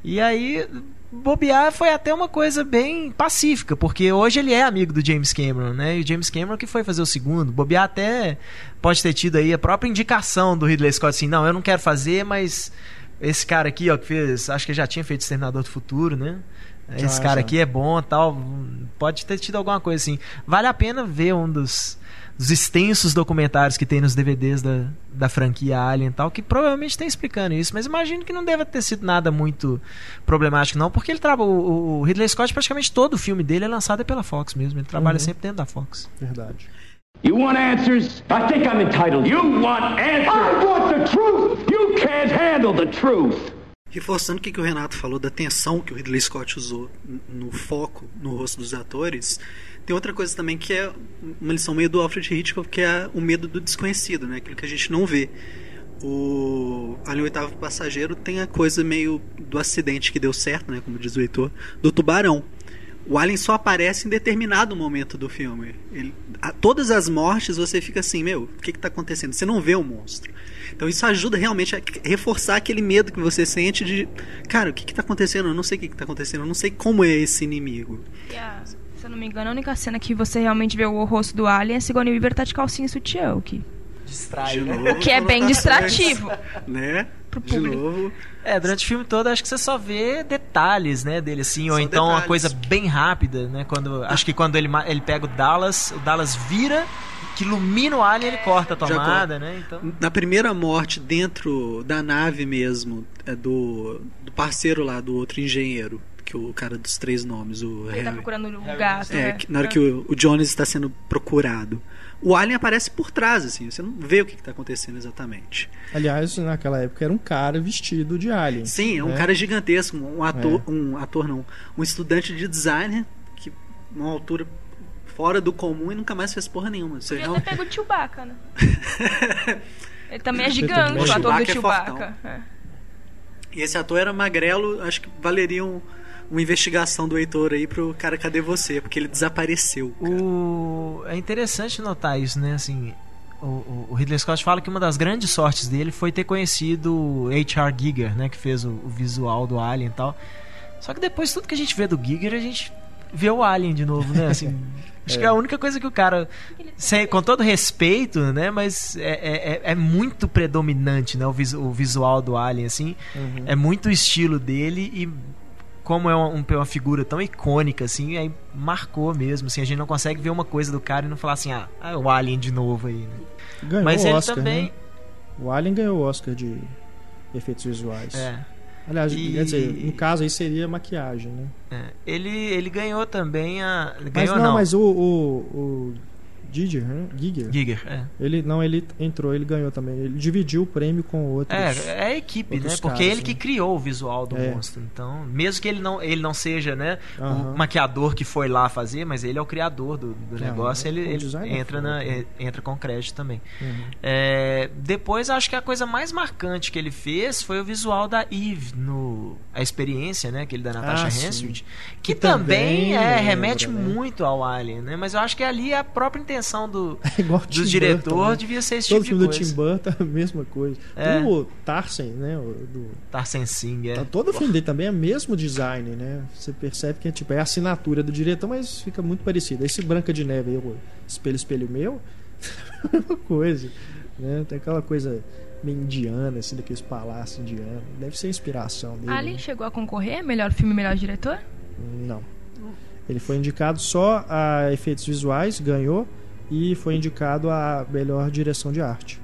S3: E aí, bobear foi até uma coisa bem pacífica, porque hoje ele é amigo do James Cameron, né? E o James Cameron que foi fazer o segundo. Bobear até pode ter tido aí a própria indicação do Ridley Scott, assim, não, eu não quero fazer, mas esse cara aqui, ó, que fez, acho que já tinha feito Exterminador do Futuro, né? Esse cara
S1: já.
S3: aqui é bom tal. Pode ter tido alguma coisa assim. Vale a pena ver um dos, dos extensos documentários que tem nos DVDs da, da franquia Alien e tal, que provavelmente tem explicando isso. Mas imagino que não deva ter sido nada muito problemático, não, porque ele trabalha. O, o Ridley Scott, praticamente todo o filme dele é lançado pela Fox mesmo. Ele trabalha
S1: Uhum.
S3: sempre dentro da Fox.
S1: Verdade.
S5: You want answers? I think I'm entitled. You want answers? I want the truth! You can't handle the truth!
S2: Reforçando o que, o Renato falou da tensão que o Ridley Scott usou no foco, no rosto dos atores, tem outra coisa também que é uma lição meio do Alfred Hitchcock, que é o medo do desconhecido, né? aquilo que a gente não vê. O Alien Oitavo Passageiro tem a coisa meio do acidente que deu certo, né? como diz o Heitor, do tubarão. O Alien só aparece em determinado momento do filme. Ele, a, todas as mortes você fica assim, meu, o que está acontecendo? Você não vê o monstro. Então isso ajuda realmente a reforçar aquele medo que você sente de, cara, o que está acontecendo? Eu não sei o que está acontecendo, eu não sei como é esse inimigo.
S4: A- se eu não me engano, a única cena que você realmente vê o rosto do Alien é Sigourney Weaver tá de calcinha e sutiã, o que,
S3: Distrai,
S2: De
S3: né?
S4: o que é bem distrativo.
S2: Né?
S4: Pro
S2: De
S4: público.
S2: novo.
S3: É, durante o filme todo acho que você só vê detalhes, né, dele assim, ou então uma
S2: detalhes.
S3: coisa bem rápida, né, quando acho que quando ele ele pega o Dallas, o Dallas vira, que ilumina o alien, ele corta a
S2: Já
S3: tomada, né? Então,
S2: Na primeira morte dentro da nave mesmo, é do, do parceiro lá, do outro engenheiro, que o cara dos três nomes, o
S4: Ele tá
S2: Harry.
S4: procurando o gato.
S2: É,
S4: né?
S2: na hora que o, o Jones está sendo procurado. O Alien aparece por trás, assim, você não vê o que está acontecendo exatamente.
S1: Aliás, naquela época era um cara vestido de alien.
S2: Sim, é um
S1: né?
S2: cara gigantesco, um ator,
S1: É.
S2: um ator não, um estudante de design que uma altura fora do comum e nunca mais fez porra nenhuma. Você não-
S4: ter pego o Chewbacca, né? Ele também é gigante,
S1: também
S4: o ator do
S2: Chewbacca é
S4: Chewbacca. É.
S2: E esse ator era magrelo, acho que valeria um- uma investigação do Heitor aí pro cara Cadê Você? Porque ele desapareceu. cara.
S3: o é interessante notar isso, né, assim, o, o- Ridley Scott fala que uma das grandes sortes dele foi ter conhecido o H.R. Giger, né, que fez o, o visual do Alien e tal. Só que depois tudo que a gente vê do Giger, a gente vê o Alien de novo, né, assim... Acho que é a única coisa que o cara, sem- com todo respeito, né? Mas é, é, é- é muito predominante, né? O, visu- o visual do Alien, assim.
S1: Uhum.
S3: É muito o estilo dele e como é uma, um- uma figura tão icônica, assim, aí marcou mesmo. Assim, a gente não consegue ver uma coisa do cara e não falar assim, ah, é o Alien de novo aí, né?
S1: Ganhou
S3: Mas
S1: o
S3: ele
S1: Oscar,
S3: também.
S1: né? O Alien ganhou o Oscar de efeitos visuais.
S3: É.
S1: Aliás,
S3: E-
S1: quer dizer, no caso aí seria maquiagem, né?
S3: É. Ele, ele ganhou também a.
S1: Mas
S3: Ganhou
S1: não,
S3: não.
S1: mas o, o, o Giger, né? Giger,
S3: Giger, é.
S1: ele não, ele entrou, ele ganhou também. Ele dividiu o prêmio com outros.
S3: É, é a equipe, né? Porque
S1: caras,
S3: ele que
S1: né?
S3: criou o visual do
S1: É.
S3: monstro. Então, mesmo que ele não, ele não seja, né, o maquiador que foi lá fazer, mas ele é o criador do, do negócio, ele,
S1: o
S3: ele
S1: é
S3: entra, na, é- entra com crédito também.
S1: Uhum.
S3: É, depois, acho que a coisa mais marcante que ele fez foi o visual da Eve, no, a experiência, né, aquele da Natasha
S1: Ah, sim.
S3: Hensfield, que,
S1: Que
S3: também, é, remete
S1: né?
S3: muito ao Alien, né? Mas eu acho que ali a própria intenção do,
S1: É
S3: do
S1: Tim
S3: diretor
S1: Burton, né?
S3: devia ser esse
S1: Todo
S3: tipo de
S1: filme do
S3: coisa.
S1: Tim Burton é a mesma coisa.
S3: É.
S1: O Tarzan, né? O, do,
S3: Tarzan Singh, é.
S1: tá- todo filme dele também é o mesmo design, né? Você percebe que é, tipo, é a assinatura do diretor, mas fica muito parecido. Esse Branca de Neve aí, o Espelho, Espelho Meu, é a mesma coisa. Né? Tem aquela coisa meio indiana, assim, daqueles palácios indianos. Deve ser a inspiração dele.
S4: Alien
S1: né?
S4: chegou a concorrer? Melhor filme, melhor diretor?
S1: Não. Ele foi indicado só a efeitos visuais, ganhou, e foi indicado a melhor direção de arte.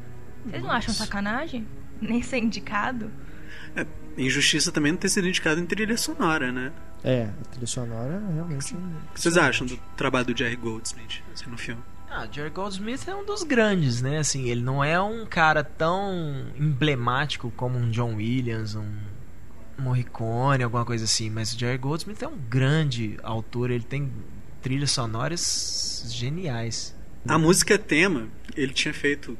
S4: Vocês não acham sacanagem? Nem ser indicado?
S2: Injustiça também não ter sido indicado em trilha sonora, né?
S1: É, a trilha sonora é realmente.
S2: O que vocês acham do trabalho do Jerry Goldsmith assim, no filme?
S3: Ah, Jerry Goldsmith é um dos grandes, né? Assim, ele não é um cara tão emblemático como um John Williams, um Morricone, alguma coisa assim, mas o Jerry Goldsmith é um grande autor, ele tem trilhas sonoras geniais.
S2: A música tema, ele tinha feito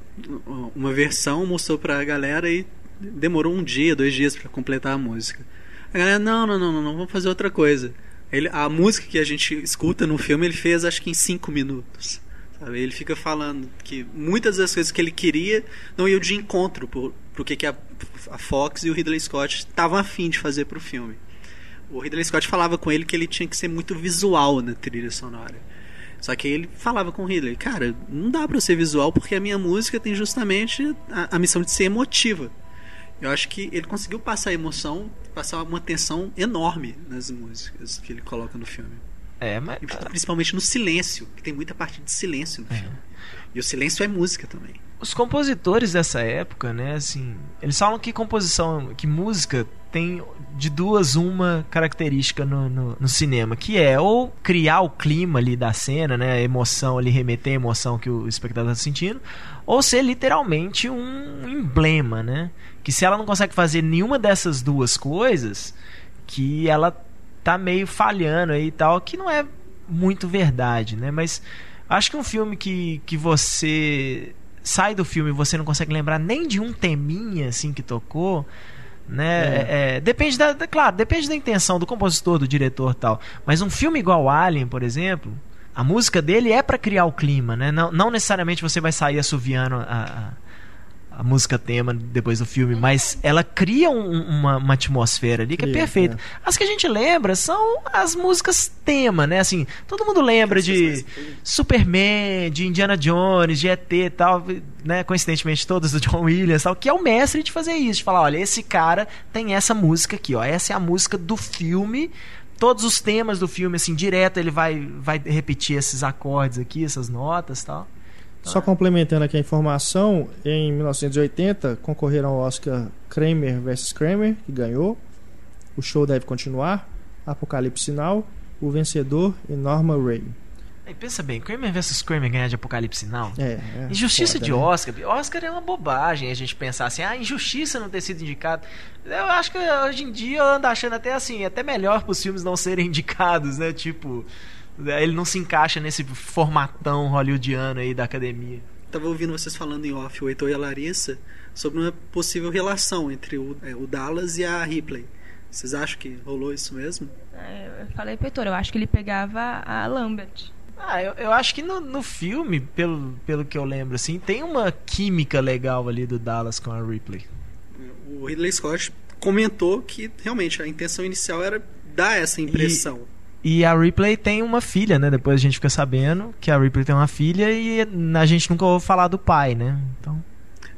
S2: uma versão, mostrou pra galera e demorou um dia, dois dias pra completar a música. A galera, não, não, não, não, vamos fazer outra coisa. Ele, a música que a gente escuta no filme, ele fez acho que em cinco minutos. Sabe? Ele fica falando que muitas das coisas que ele queria não iam de encontro pro que, que a, a Fox e o Ridley Scott estavam afim de fazer pro filme. O Ridley Scott falava com ele que ele tinha que ser muito visual na trilha sonora. Só que ele falava com o Ridley, cara, não dá pra ser visual porque a minha música tem justamente a, a missão de ser emotiva. Eu acho que ele conseguiu passar a emoção, passar uma tensão enorme nas músicas que ele coloca no filme.
S3: É, mas
S2: principalmente no silêncio, que tem muita parte de silêncio no filme. E o silêncio é música também.
S3: os compositores dessa época, né, assim, eles falam que composição, que música tem de duas uma característica no, no, no cinema, que é ou criar o clima ali da cena, né, a emoção ali, remeter a emoção que o espectador está sentindo, ou ser literalmente um emblema, né, que se ela não consegue fazer nenhuma dessas duas coisas, que ela tá meio falhando aí e tal, que não é muito verdade, né, mas acho que um filme que, que você sai do filme e você não consegue lembrar nem de um teminha assim que tocou, né? É, depende da, da- claro, depende da intenção do compositor, do diretor, e tal. Mas um filme igual Alien, por exemplo, a música dele é pra criar o clima, né? Não, não necessariamente você vai sair assoviando a, a, a música tema depois do filme, mas ela cria um- uma, uma atmosfera ali que é
S1: Cria,
S3: perfeita.
S1: é.
S3: As que a gente lembra são as músicas tema, né? Assim, todo mundo lembra de Superman, de Indiana Jones, de ET e tal, né? Coincidentemente todas do John Williams tal, que é o mestre de fazer isso, de falar, olha, esse cara tem essa música aqui, ó, essa é a música do filme. Todos os temas do filme, assim, direto ele vai, vai repetir esses acordes aqui, essas notas e tal.
S1: Só complementando aqui a informação, em 1980 concorreram ao Oscar Kramer vs Kramer, que ganhou. O show deve continuar. Apocalipse Now, o vencedor e Norma Ray.
S3: Aí pensa bem, Kramer vs Kramer ganhar de Apocalipse Now.
S1: É, é
S3: Injustiça
S1: foda,
S3: de
S1: né?
S3: Oscar. Oscar é uma bobagem a gente pensar assim, ah, injustiça não ter sido indicado. Eu acho que hoje em dia eu ando achando até assim, até melhor pros filmes não serem indicados, né? Tipo, ele não se encaixa nesse formatão hollywoodiano aí da academia.
S2: Tava ouvindo vocês falando em off, o Heitor e a Larissa, sobre uma possível relação entre o, é, o Dallas e a Ripley. Vocês acham que rolou isso mesmo?
S4: É, Eu falei pro Heitor, eu acho que ele pegava a Lambert.
S3: Ah, eu, eu acho que no, no filme, pelo, pelo que eu lembro, assim, tem uma química legal ali do Dallas com a Ripley.
S2: O Ridley Scott comentou que realmente a intenção inicial era dar essa impressão.
S3: E a Ripley tem uma filha, né? Depois a gente fica sabendo que a Ripley tem uma filha e a gente nunca ouve falar do pai, né? Então.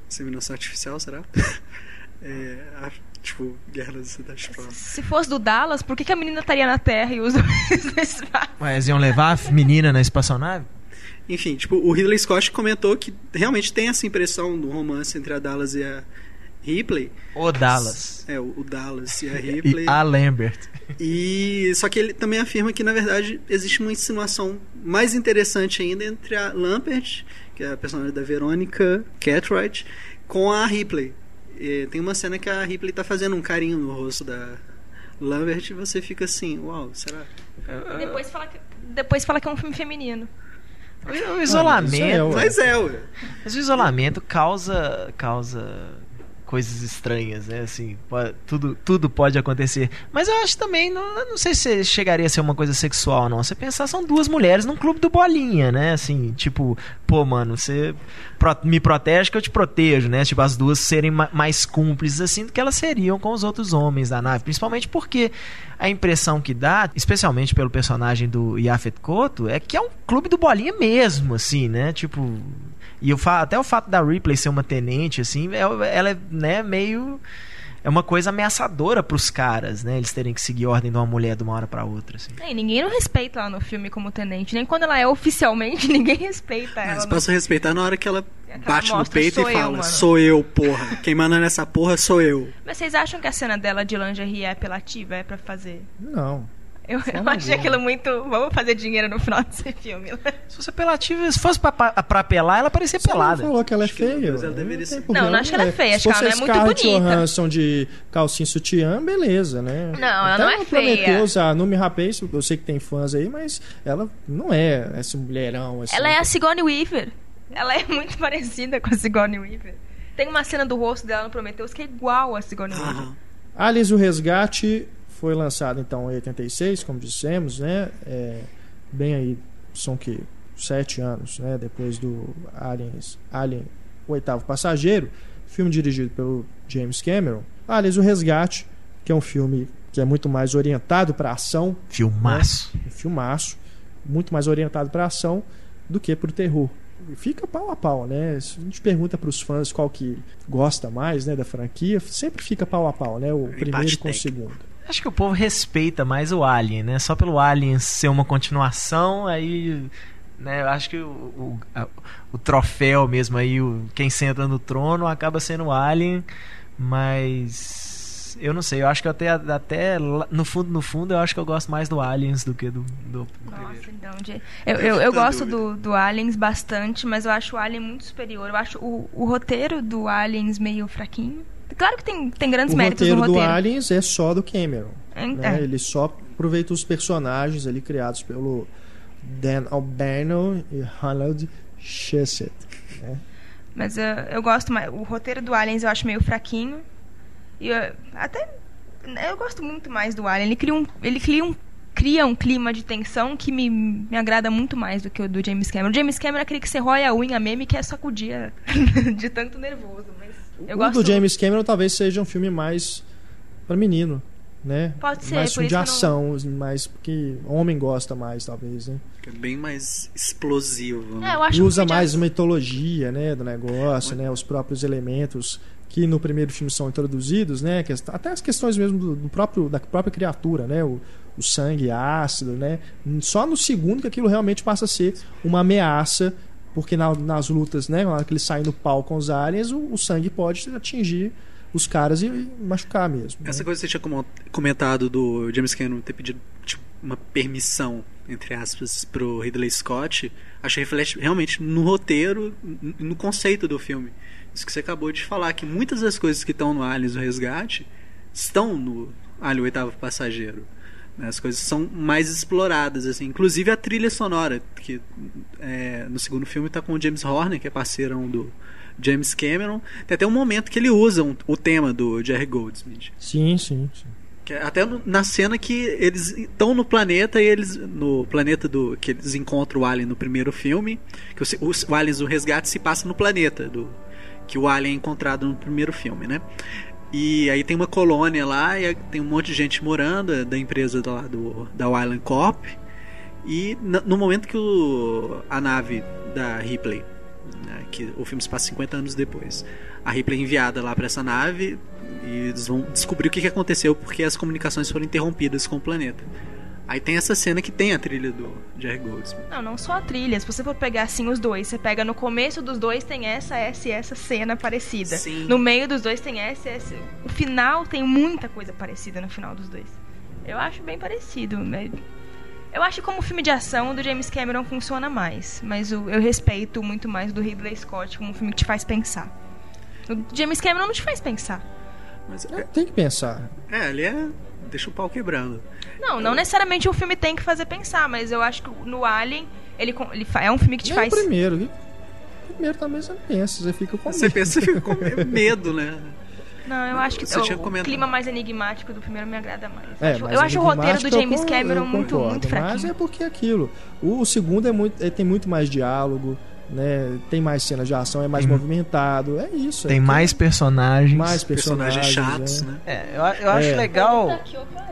S2: Inseminação artificial, será? é, a- tipo, Guerra das Cidades Próximas.
S4: Se fosse do Dallas, por que, que a menina estaria na Terra e os dois no espaço?
S3: Mas iam levar a menina na espaçonave?
S2: Enfim, tipo, o Ridley Scott comentou que realmente tem essa impressão do romance entre a Dallas e a, Ripley.
S3: O Dallas.
S2: É, o Dallas e a Ripley.
S3: E a Lambert.
S2: E só que ele também afirma que na verdade existe uma insinuação mais interessante ainda entre a Lambert, que é a personagem da Verônica Cartwright, com a Ripley. E tem uma cena que a Ripley tá fazendo um carinho no rosto da Lambert e você fica assim, uau, será?
S4: Depois fala que, depois fala que é um filme feminino.
S3: O
S1: é,
S3: isolamento.
S1: ué.
S2: Mas é, ué.
S3: Mas o isolamento causa causa coisas estranhas, né? Assim, po- tudo, tudo pode acontecer. Mas eu acho também, não, não sei se chegaria a ser uma coisa sexual, não. Você pensar, são duas mulheres num clube do bolinha, né? Assim, tipo, pô, mano, você pro- me protege que eu te protejo, né? Tipo, as duas serem ma- mais cúmplices, assim, do que elas seriam com os outros homens da nave. Principalmente porque a impressão que dá, especialmente pelo personagem do Yafet Koto, é que é um clube do bolinha mesmo, assim, né? Tipo. E o até o fato da Ripley ser uma tenente, assim, é- ela é né, meio. É uma coisa ameaçadora pros caras, né? Eles terem que seguir a ordem de uma mulher de uma hora pra outra, assim.
S4: É, e ninguém não respeita ela no filme como tenente. Nem quando ela é oficialmente, ninguém respeita ela.
S2: Mas
S4: no-
S2: posso respeitar na hora que ela
S4: É que ela
S2: bate no peito
S4: "Sou
S2: e
S4: eu,
S2: fala:
S4: mano."
S2: Sou eu, porra. Quem manda nessa porra sou eu.
S4: Mas vocês acham que a cena dela de lingerie é apelativa? É pra fazer?
S1: Não.
S4: Eu, eu
S1: Forma
S4: achei aquilo muito. Vamos fazer dinheiro no final desse filme.
S3: Se fosse apelativa, se fosse pra, pra, pra apelar, ela parecia
S1: Você não
S3: pelada.
S1: falou que ela é
S2: Acho
S1: feia.
S2: mas ela
S1: ué.
S2: deveria ser.
S4: Não, não acho que ela é feia, acho que ela não é muito
S1: Scarlett
S4: bonita.
S1: Johansson de calcinha sutiã, beleza, né?
S4: Não, ela
S1: Até
S4: não é
S1: prometeu
S4: feia.
S1: usar Numi Rapaz, eu sei que tem fãs aí, mas ela não é esse mulherão. Assim.
S4: Ela é a Sigourney Weaver. Ela é muito parecida com a Sigourney Weaver. Tem uma cena do rosto dela no Prometheus que é igual a Sigourney Weaver.
S1: Aliens o Resgate foi lançado então em 86, como dissemos, né? É, bem aí, são que sete anos, né? Depois do Aliens, Alien, o oitavo passageiro, filme dirigido pelo James Cameron. Aliens o Resgate, que é um filme que é muito mais orientado para ação,
S3: Filmaço.
S1: um filmaço, muito mais orientado para ação do que para o terror. Fica pau a pau, né? Se a gente pergunta para os fãs qual que gosta mais, né, da franquia, sempre fica pau a pau, né? O primeiro com o segundo.
S3: Acho que o povo respeita mais o Alien, né? Só pelo Alien ser uma continuação, aí. Né, eu acho que o, o, a- o troféu mesmo aí, o, quem senta no trono acaba sendo o Alien, mas. Eu não sei, eu acho que eu até, até no fundo, no fundo, eu acho que eu gosto mais do Aliens do que do, do
S4: Nossa, então, de- eu, eu, eu gosto do, do Aliens bastante, mas eu acho o Alien muito superior. Eu acho o, o roteiro do Aliens meio fraquinho. Claro que tem, tem grandes
S1: O
S4: méritos
S1: roteiro
S4: no
S1: do
S4: roteiro.
S1: Aliens é só do Cameron.
S4: É,
S1: né?
S4: é.
S1: Ele só aproveita os personagens ali criados pelo Dan O'Bannon e Ronald Shusett. Né?
S4: Mas eu, eu gosto mais. O roteiro do Aliens eu acho meio fraquinho. E eu, até. Eu gosto muito mais do Alien. Ele cria um, ele cria um, cria um clima de tensão que me, me agrada muito mais do que o do James Cameron. O James Cameron é aquele que você rói a unha mesmo e quer sacudir de tanto nervoso. Mas eu
S1: o
S4: gosto
S1: do James Cameron talvez seja um filme mais para menino, né?
S4: Pode ser,
S1: mais filme de
S4: isso que eu não-
S1: ação, mais porque homem gosta mais talvez, né?
S2: Que é bem mais explosivo. né?
S4: É, eu acho
S1: E
S4: um
S1: usa
S4: filme de
S1: mais
S4: ação-
S1: mitologia, né, do negócio, né, os próprios elementos que no primeiro filme são introduzidos, né, que- até as questões mesmo do, do próprio da própria criatura, né, o, o sangue ácido, né, só no segundo que aquilo realmente passa a ser uma ameaça, porque na- nas lutas, né, na hora que eles saem no pau com os aliens, o, o sangue pode atingir os caras e, machucar mesmo. né?
S2: Essa coisa que você tinha comentado do James Cameron ter pedido tipo, uma permissão, entre aspas, pro Ridley Scott, acho que reflete realmente no roteiro no conceito do filme. Isso que você acabou de falar, que muitas das coisas que estão no Aliens o Resgate estão no Alien o Oitavo Passageiro. Né? As coisas são mais exploradas, assim. Inclusive a trilha sonora, que é, no segundo filme está com o James Horner, que é parceirão do James Cameron. Tem até um momento que ele usa um- o tema do Jerry Goldsmith.
S1: Sim, sim, sim.
S2: É até no- na cena que eles estão no planeta e eles. No planeta do. que eles encontram o Alien no primeiro filme. Que o, o, o Aliens o Resgate se passa no planeta. do Que o Alien é encontrado no primeiro filme, né? E aí tem uma colônia lá e tem um monte de gente morando, é da empresa lá do, da Island Corp. E no momento que o, a nave da Ripley, né, que o filme se passa 50 anos depois, a Ripley é enviada lá para essa nave e eles vão descobrir o que aconteceu porque as comunicações foram interrompidas com o planeta. Aí tem essa cena que tem a trilha do Jerry Goldsmith.
S4: Não, não só a trilha. Se você for pegar assim os dois, você pega no começo dos dois tem essa, essa e essa cena parecida.
S2: Sim.
S4: No meio dos dois tem essa, essa. O final tem muita coisa parecida no final dos dois. Eu acho bem parecido. né? Eu acho que como filme de ação o do James Cameron funciona mais, mas o- eu respeito muito mais do Ridley Scott como um filme que te faz pensar. O James Cameron não te faz pensar.
S2: Mas
S1: É, Tem que pensar.
S2: é, ali é. Deixa o pau quebrando.
S4: Não, não necessariamente o filme tem que fazer pensar, mas eu acho que no Alien ele, ele é um filme que te
S1: Nem o
S4: faz
S1: primeiro. e- Primeiro também você não pensa, você fica com
S2: Você
S1: medo.
S2: pensa, você fica com medo, né?
S4: Não, eu acho que
S2: Você
S4: o,
S2: tinha
S4: o
S2: comentado.
S4: clima mais enigmático do primeiro me agrada mais.
S1: É,
S4: eu acho,
S1: mas
S4: eu acho o roteiro do
S1: eu
S4: James Cameron
S1: eu
S4: muito,
S1: concordo,
S4: muito
S1: Mas
S4: fraquinho.
S1: é porque é aquilo. O, o segundo é muito, é, tem muito mais diálogo, né? Tem mais cenas de ação, é mais
S3: Tem-
S1: movimentado. É isso.
S3: Tem
S1: é
S3: mais personagens.
S1: mais personagens,
S2: Personagens chatos,
S1: é.
S2: né?
S3: É, eu, eu acho
S1: É.
S3: legal.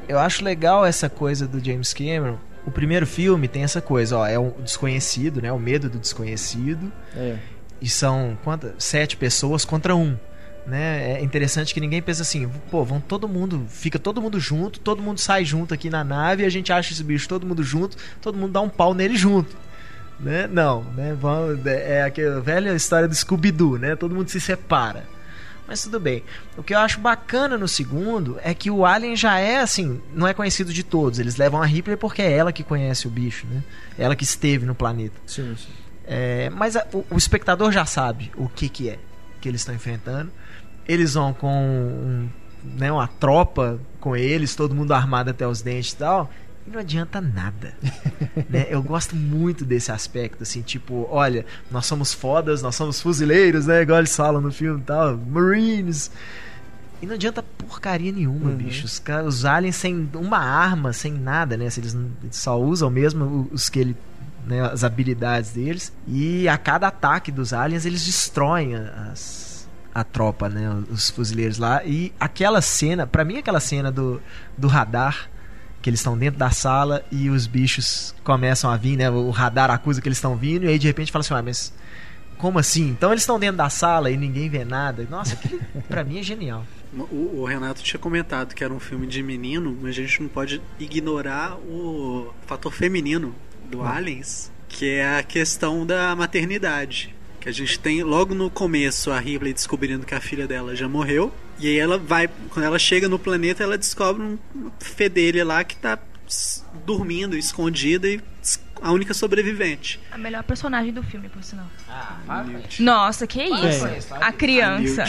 S3: Eu acho legal essa coisa do James Cameron. O primeiro filme tem essa coisa, ó, é o desconhecido, né? O medo do desconhecido.
S1: É.
S3: E são quantas? Sete pessoas contra um. Né? É interessante que ninguém pensa assim, pô, vão todo mundo, fica todo mundo junto, todo mundo sai junto aqui na nave, a gente acha esse bicho todo mundo junto, todo mundo dá um pau nele junto. Né? Não, né? Vamos, é aquela velha história do Scooby-Doo, né? Todo mundo se separa. Mas tudo bem. O que eu acho bacana no segundo é que o Alien já é assim, não é conhecido de todos. Eles levam a Ripley porque é ela que conhece o bicho, né? Ela que esteve no planeta.
S1: Sim, sim.
S3: É, mas a- o, o espectador já sabe o que, que é que eles estão enfrentando. Eles vão com um, né, uma tropa com eles, todo mundo armado até os dentes e tal. E não adianta nada. né? Eu gosto muito desse aspecto, assim, tipo, olha, nós somos fodas, nós somos fuzileiros, né? Igual eles falam no filme e tal, Marines. E não adianta porcaria nenhuma,
S1: Uhum.
S3: bicho. Os, os aliens sem uma arma, sem nada, né? Se eles, só usam mesmo os que ele. Né, as habilidades deles. E a cada ataque dos aliens, eles destroem a- as, a tropa, né? Os fuzileiros lá. E aquela cena, pra mim, aquela cena do, do radar. Que eles estão dentro da sala e os bichos começam a vir, né? O radar acusa que eles estão vindo, e aí de repente fala assim: ah, mas como assim? Então eles estão dentro da sala e ninguém vê nada. Nossa, aquilo pra mim é genial.
S2: O, o Renato tinha comentado que era um filme de menino, mas a gente não pode ignorar o fator feminino do Aliens, que é a questão da maternidade. Que a gente tem logo no começo a Ripley descobrindo que a filha dela já morreu. E aí ela vai, quando ela chega no planeta, ela descobre um fedelha lá que tá dormindo, escondida e a única sobrevivente.
S4: A melhor personagem do filme, por sinal.
S2: Newt.
S4: Nossa, que isso? A criança.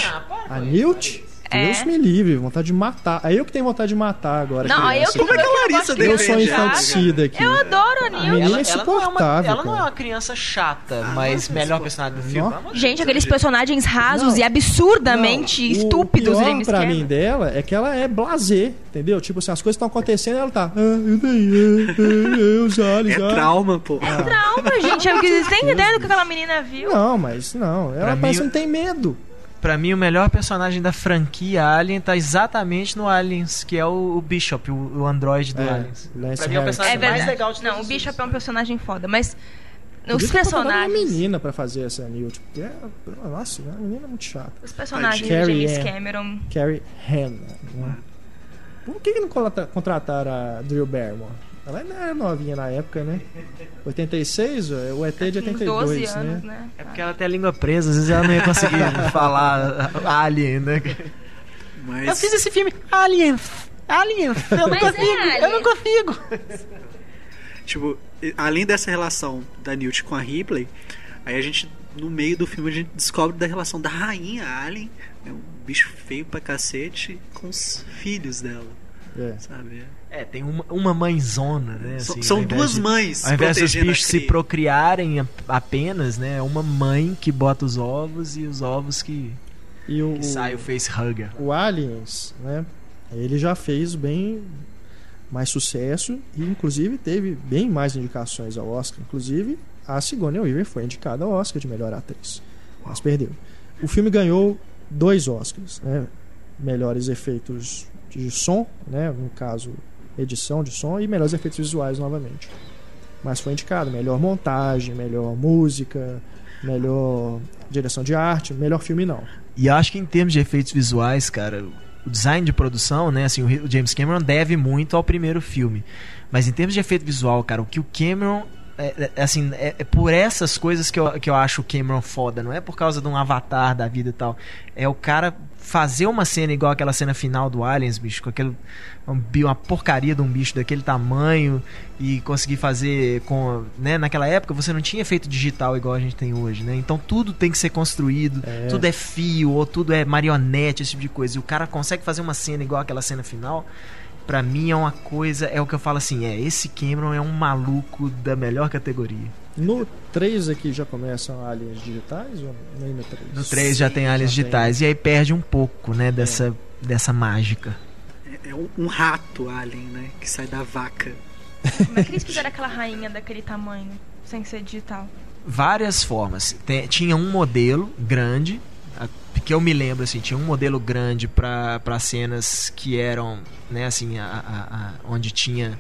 S1: A Newt?
S4: É.
S1: Deus me livre, vontade de matar. Aí eu que tenho vontade de matar agora.
S4: Não, aí eu que
S2: Como é que a
S4: eu
S2: Larissa
S1: Eu sou
S2: ela?
S1: infanticida aqui.
S4: Eu adoro a
S1: menina é
S3: não é uma,
S1: insuportável.
S3: ela não é
S1: cara.
S3: uma criança chata, mas melhor personagem do filme.
S1: Não.
S4: Gente, aqueles personagens rasos
S1: Não.
S4: e absurdamente
S1: Não,
S4: estúpidos
S1: o pior pra mim dela é que ela é blazer, entendeu? Tipo assim, as coisas estão acontecendo e ela tá. Ah, eu daí, ah, ah, ah,
S2: É
S1: ah."
S2: trauma, pô.
S4: Trauma, gente. Eu quis tem ideia do que aquela menina viu.
S1: Não, mas não. Ela
S3: Pra
S1: parece
S3: mim-
S1: que não tem medo.
S3: Pra mim, o melhor personagem da franquia Alien tá exatamente no Aliens, que é o, o Bishop, o, o android do
S1: É,
S3: Aliens.
S1: Lance
S3: Pra mim é o personagem
S4: É
S3: mais legal de
S4: Não,
S3: todos
S4: o
S3: os
S4: Bishop é um personagem foda, mas os
S1: ter contratado uma
S4: personagens.
S1: menina pra fazer essa Newt. Porque, é- nossa, a menina é muito chata.
S4: Os personagens do
S1: Carrie
S4: James. Cameron.
S1: Carrie Hanna. Né? Por que, que não contrataram a Drew Barrymore? Ela não era novinha na época, né? 86, ó, o ET de
S4: Uns 12
S1: 82,
S4: anos,
S1: né?
S4: né?
S3: É porque ela tem a língua presa, às vezes ela não ia conseguir falar Alien, né?
S2: Mas
S3: Eu fiz esse filme Alien, Alien, eu não
S4: Mas é
S3: consigo, eu
S4: Alien.
S3: não consigo.
S2: Tipo, além dessa relação da Newt com a Ripley, aí a gente, no meio do filme, a gente descobre da relação da rainha Alien, né, um bicho feio pra cacete, com os filhos dela,
S1: É.
S2: sabe?
S3: É, tem uma, uma mãezona, né?
S2: São-
S3: assim,
S2: são duas
S3: de-
S2: mães
S3: Ao invés dos bichos se
S2: cria.
S3: procriarem apenas, né? É uma mãe que bota os ovos e os ovos que,
S1: E o,
S3: que sai o facehugger.
S1: o Aliens, né? Ele já fez bem mais sucesso e inclusive teve bem mais indicações ao Oscar. Inclusive, a Sigourney Weaver foi indicada ao Oscar de melhor atriz, mas perdeu. O filme ganhou dois Oscars, né? Melhores efeitos de som, né? No caso, edição de som e melhores efeitos visuais novamente. Mas foi indicado melhor montagem, melhor música, melhor direção de arte, melhor filme não.
S3: E acho que em termos de efeitos visuais, cara, o design de produção, né? Assim, o, James Cameron deve muito ao primeiro filme. Mas em termos de efeito visual, cara, o que o Cameron é, é, assim, é, é, por essas coisas que eu, que eu acho o Cameron foda, não é por causa de um avatar da vida e tal. É o cara fazer uma cena igual aquela cena final do Aliens, bicho, com aquele um, uma porcaria de um bicho daquele tamanho e conseguir fazer com, né, naquela época você não tinha efeito digital igual a gente tem hoje, né? Então tudo tem que ser construído, é. tudo é fio ou tudo é marionete, esse tipo de coisa. E o cara consegue fazer uma cena igual aquela cena final Pra mim é uma coisa, é o que eu falo assim, é, esse Cameron é um maluco da melhor categoria.
S1: No 3 aqui já começam aliens digitais ou nem no 3?
S3: No 3 já tem aliens já digitais tem. e aí perde um pouco, né, dessa, é. dessa mágica.
S2: É, é um, um, rato alien, né, que sai da vaca.
S4: Como é que eles fizeram aquela rainha daquele tamanho, sem ser digital?
S3: Várias formas. Tem, tinha um modelo grande, que eu me lembro assim tinha um modelo grande para cenas que eram né assim a, a, a, onde tinha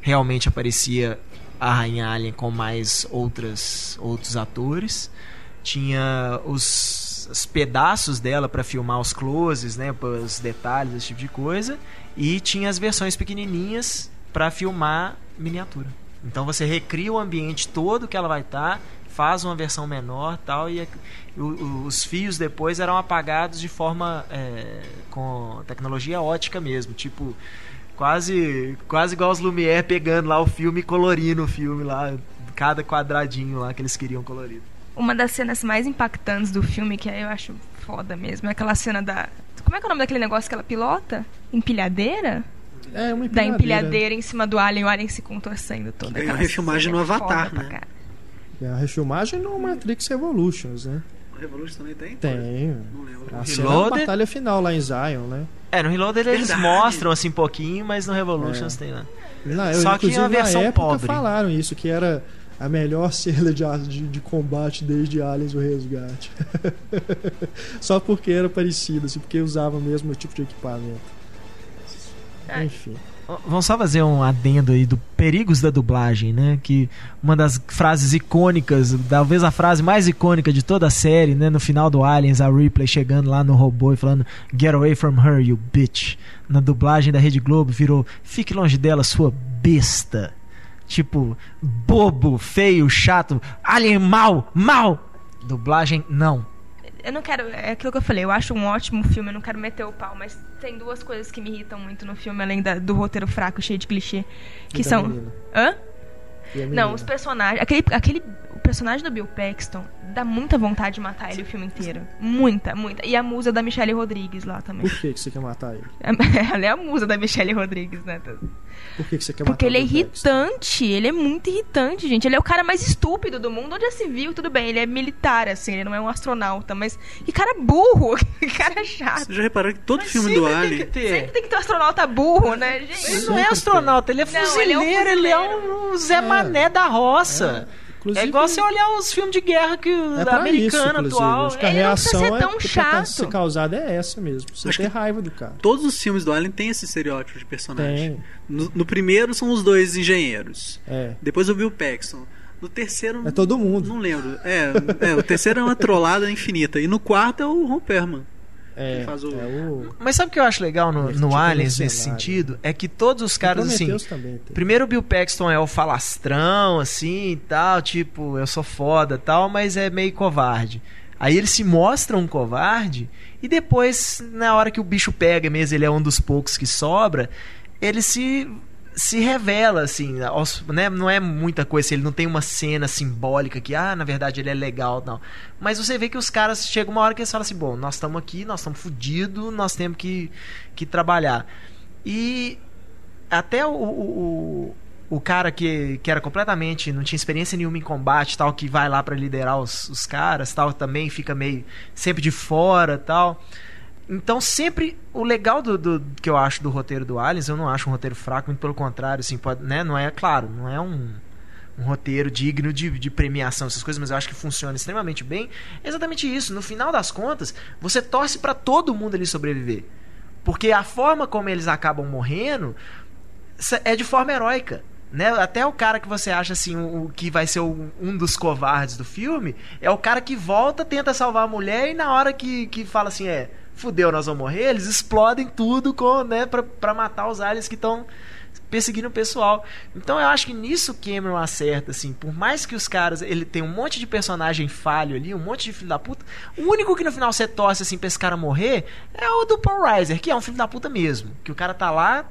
S3: realmente aparecia a rainha alien com mais outras outros atores. Tinha os, os pedaços dela para filmar os closes né os detalhes esse tipo de coisa. E tinha as versões pequenininhas para filmar miniatura. Então você recria o ambiente todo que ela vai estar tá, faz uma versão menor tal e os fios depois eram apagados de forma é, com tecnologia ótica mesmo tipo quase quase igual os Lumière pegando lá o filme e colorindo o filme lá cada quadradinho lá que eles queriam colorido
S4: uma das cenas mais impactantes do filme que eu acho foda mesmo é aquela cena da como é que é o nome daquele negócio que ela pilota empilhadeira
S1: é, uma empilhadeira.
S4: Da empilhadeira em cima do alien, o alien se contorcendo toda.
S2: É uma refilmagem no Avatar, né?
S1: É a refilmagem no Matrix Revolutions, né?
S2: O Revolution também tem?
S1: Tem.
S2: Não lembro.
S1: A cena da batalha final lá em Zion, né?
S3: É, no Reloaded eles mostram assim pouquinho, mas no Revolutions é. tem lá.
S1: Não, eu,
S3: Só que
S1: é uma
S3: versão
S1: na época
S3: pobre.
S1: falaram isso, que era a melhor cena de, de, de combate desde Aliens o Resgate. Só porque era parecido, assim, porque usava o mesmo tipo de equipamento. Enfim.
S3: Vamos só fazer um adendo aí do perigos da dublagem, né? Que uma das frases icônicas, talvez a frase mais icônica de toda a série, né? No final do Aliens, a Ripley chegando lá no robô e falando Get away from her, you bitch. Na dublagem da Rede Globo virou Fique longe dela, sua besta. Tipo, bobo, feio, chato, alien mal, mal. Dublagem, não
S4: eu não quero. É aquilo que eu falei, eu acho um ótimo filme, eu não quero meter o pau, mas tem duas coisas que me irritam muito no filme, além da, do roteiro fraco, cheio de clichê. Que são.
S1: Menina.
S4: Hã? Não, os personagens. Aquele, aquele o personagem do Bill Paxton dá muita vontade de matar ele o filme inteiro. Muita, muita. E a musa da Michelle Rodrigues lá também.
S1: Por que, que você quer matar ele?
S4: Ela é a musa da Michelle Rodrigues, né?
S1: Por que, que você quer
S4: Porque
S1: matar
S4: ele é irritante, ele é muito irritante, gente. Ele é o cara mais estúpido do mundo. Onde já se viu, tudo bem, ele é militar, assim, ele não é um astronauta, mas. Que cara burro, que cara chato.
S2: Você já reparou que todo
S3: Mas
S2: filme do
S3: tem
S2: Alien.
S3: que ter.
S4: Sempre tem que ter um astronauta burro, né,
S3: Ele
S4: gente?
S3: não é astronauta, ele é
S4: Não, ele é um
S3: fuzileiro, ele é um Zé Mané da roça.
S1: É,
S3: É,
S1: inclusive-
S3: igual você olhar os filmes de guerra que
S1: É
S3: da
S1: isso,
S3: americana
S1: inclusive.
S3: atual.
S1: Acho que a
S4: Ele não precisa
S1: reação
S4: ser tão
S1: é
S4: chato.
S1: ser causada é essa mesmo. Você
S2: Acho que-
S1: raiva do cara.
S2: Todos os filmes do Alien têm esse estereótipo de personagem.
S1: Tem.
S2: No, no primeiro são os dois engenheiros.
S1: É.
S2: Depois o Bill Paxton. No terceiro.
S1: É todo mundo.
S2: Não lembro. É, é, o terceiro é uma trollada infinita. E no quarto é o Ron Perlman.
S1: É,
S2: Que faz o-
S1: é o...
S3: Mas sabe o que eu acho legal no, no
S1: tipo
S3: Aliens nesse
S1: cenário.
S3: sentido? É que todos os caras, assim.
S1: Também.
S3: Primeiro o Bill Paxton é o falastrão, assim e tal, tipo, eu sou foda tal, mas é meio covarde. Aí ele se mostra um covarde e depois, na hora que o bicho pega mesmo, ele é um dos poucos que sobra, ele se se revela assim, né? não é muita coisa, ele não tem uma cena simbólica que, ah, na verdade ele é legal, não. Mas você vê que os caras chegam uma hora que eles falam assim, bom, nós estamos aqui, nós estamos fodidos, nós temos que, que trabalhar. E até o, o, o, cara que, que era completamente não tinha experiência nenhuma em combate tal que vai lá pra liderar os, os caras tal também fica meio sempre de fora tal então sempre o legal do, do- que eu acho do roteiro do Aliens eu não acho um roteiro fraco muito pelo contrário assim pode, né não é claro não é um um roteiro digno de, de premiação, essas coisas, mas eu acho que funciona extremamente bem. É exatamente isso. No final das contas, você torce pra todo mundo ali sobreviver. Porque a forma como eles acabam morrendo é de forma heróica. Né? Até o cara que você acha assim, o, o que vai ser o- um dos covardes do filme, é o cara que volta, tenta salvar a mulher e na hora que, que fala assim, é, fudeu, nós vamos morrer, eles explodem tudo com, né, pra, pra matar os aliens que estão perseguindo o pessoal. Então eu acho que nisso Cameron acerta, assim, por mais que os caras, ele tem um monte de personagem falho ali, um monte de filho da puta, o único que no final você torce, assim, pra esse cara morrer é o do Paul Reiser, que é um filho da puta mesmo, que o cara tá lá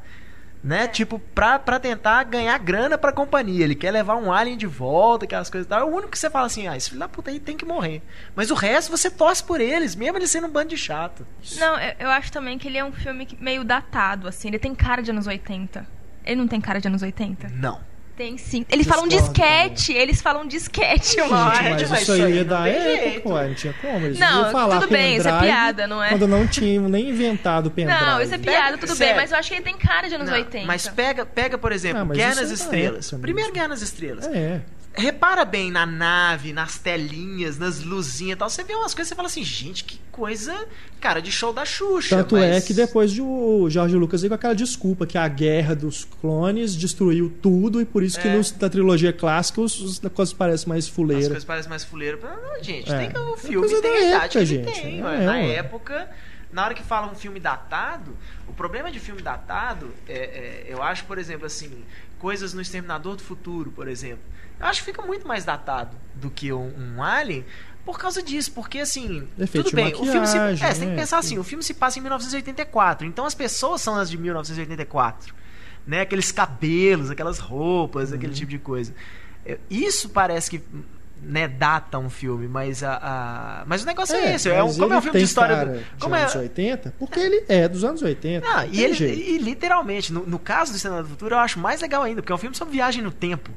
S3: né? Tipo, pra, pra tentar ganhar grana pra companhia. Ele quer levar um alien de volta, aquelas coisas e tal. É o único que você fala assim, ah, esse filho da puta aí tem que morrer. Mas o resto você torce por eles, mesmo ele sendo um bando de chato.
S4: Não, eu, eu acho também que ele é um filme meio datado, assim. Ele tem cara de anos 80. Ele não tem cara de anos 80?
S3: Não.
S4: Tem sim. Eles falam
S1: Discordo
S4: disquete. Eles falam disquete uma hora.
S1: mas
S3: mas
S1: isso aí é
S3: não
S1: da época, ué, não tinha como. Eles
S4: Não,
S1: falar
S4: tudo bem, isso é piada, não é?
S1: Quando não tinham nem inventado o pendrive.
S4: Não, isso é piada, tudo
S3: Sério.
S4: bem, mas eu acho que ele tem cara de anos
S3: Não,
S4: 80.
S3: Mas pega, pega, por exemplo,
S1: Ah,
S3: Guerra nas
S1: é
S3: Estrelas.
S1: época
S3: Primeiro. Guerra nas Estrelas.
S1: É.
S3: Repara bem na nave, nas telinhas, nas luzinhas e tal. Você vê umas coisas e fala assim, gente, que coisa, cara, de show da Xuxa.
S1: Tanto é
S3: mas-
S1: que depois de o Jorge Lucas veio com aquela desculpa que a guerra dos clones destruiu tudo e por isso que
S3: É.
S1: nos, na trilogia clássica os, os coisas parecem mais
S3: As
S1: fuleira.
S3: coisas parecem mais fuleira. Não, gente,
S1: É.
S3: tem que o
S1: É
S3: filme
S1: coisa
S3: tem a idade
S1: época,
S3: que ele
S1: gente.
S3: tem.
S1: É,
S3: na
S1: ué.
S3: época, na hora que fala um filme datado, o problema de filme datado, é, é, eu acho, por exemplo, assim, coisas no Exterminador do Futuro, por exemplo. Eu acho que fica muito mais datado do que um, um Alien. Por causa disso, porque assim,
S1: Efeito
S3: tudo bem, o filme se, é, você tem que
S1: né?
S3: pensar assim, o filme se passa em 1984, então as pessoas são as de 1984, né? Aqueles cabelos, aquelas roupas, aquele
S1: Uhum.
S3: tipo de coisa. É, Isso parece que né, data um filme, mas a, a- mas o negócio é, esse, é um, como é um filme de história, do-
S1: de
S3: como é,
S1: anos 80, porque ele é dos anos 80.
S3: não,
S1: não
S3: e ele
S1: jeito.
S3: e literalmente, no, no caso do Senado do Futuro, eu acho mais legal ainda, porque é um filme sobre viagem no tempo.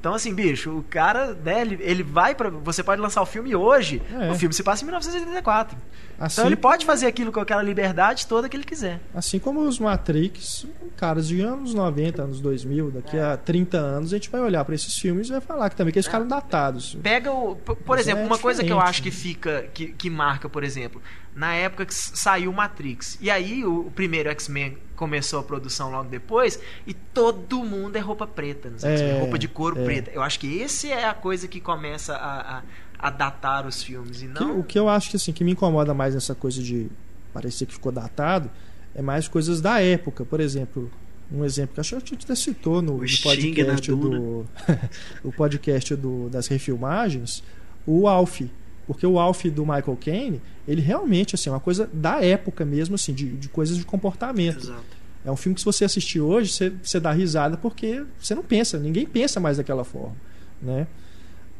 S3: Então, assim, bicho, o cara, né, ele, ele vai pra. Você pode lançar o filme hoje,
S1: É.
S3: o filme se passa em 1984.
S1: Assim,
S3: Então ele pode fazer aquilo com aquela liberdade toda que ele quiser.
S1: assim como os Matrix, caras de anos 90, anos 2000, daqui
S3: É.
S1: a 30 anos a gente vai olhar pra esses filmes e vai falar que também que eles ficaram datados.
S3: Pega o. por-
S1: Mas
S3: exemplo,
S1: é
S3: uma coisa que eu acho que fica. Que, que marca, por exemplo, na época que saiu Matrix. E aí o, o primeiro X-Men começou a produção logo depois. E todo mundo é roupa preta. nos X-Men,
S1: É,
S3: roupa de couro
S1: é.
S3: preta. Eu acho que esse é a coisa que começa a, a, a datar os filmes. E
S1: Que-
S3: não.
S1: o que eu acho que assim que me incomoda mais nessa coisa de parecer que ficou datado é mais coisas da época. Por exemplo, um exemplo que acho que a gente até citou no,
S2: O
S1: no podcast do o podcast do, das refilmagens, o Alf. Porque o Alf do Michael Caine, ele realmente assim, é uma coisa da época mesmo, assim, de, de coisas de comportamento.
S2: Exato.
S1: É um filme que se você assistir hoje, você, você dá risada porque você não pensa, ninguém pensa mais daquela forma, né?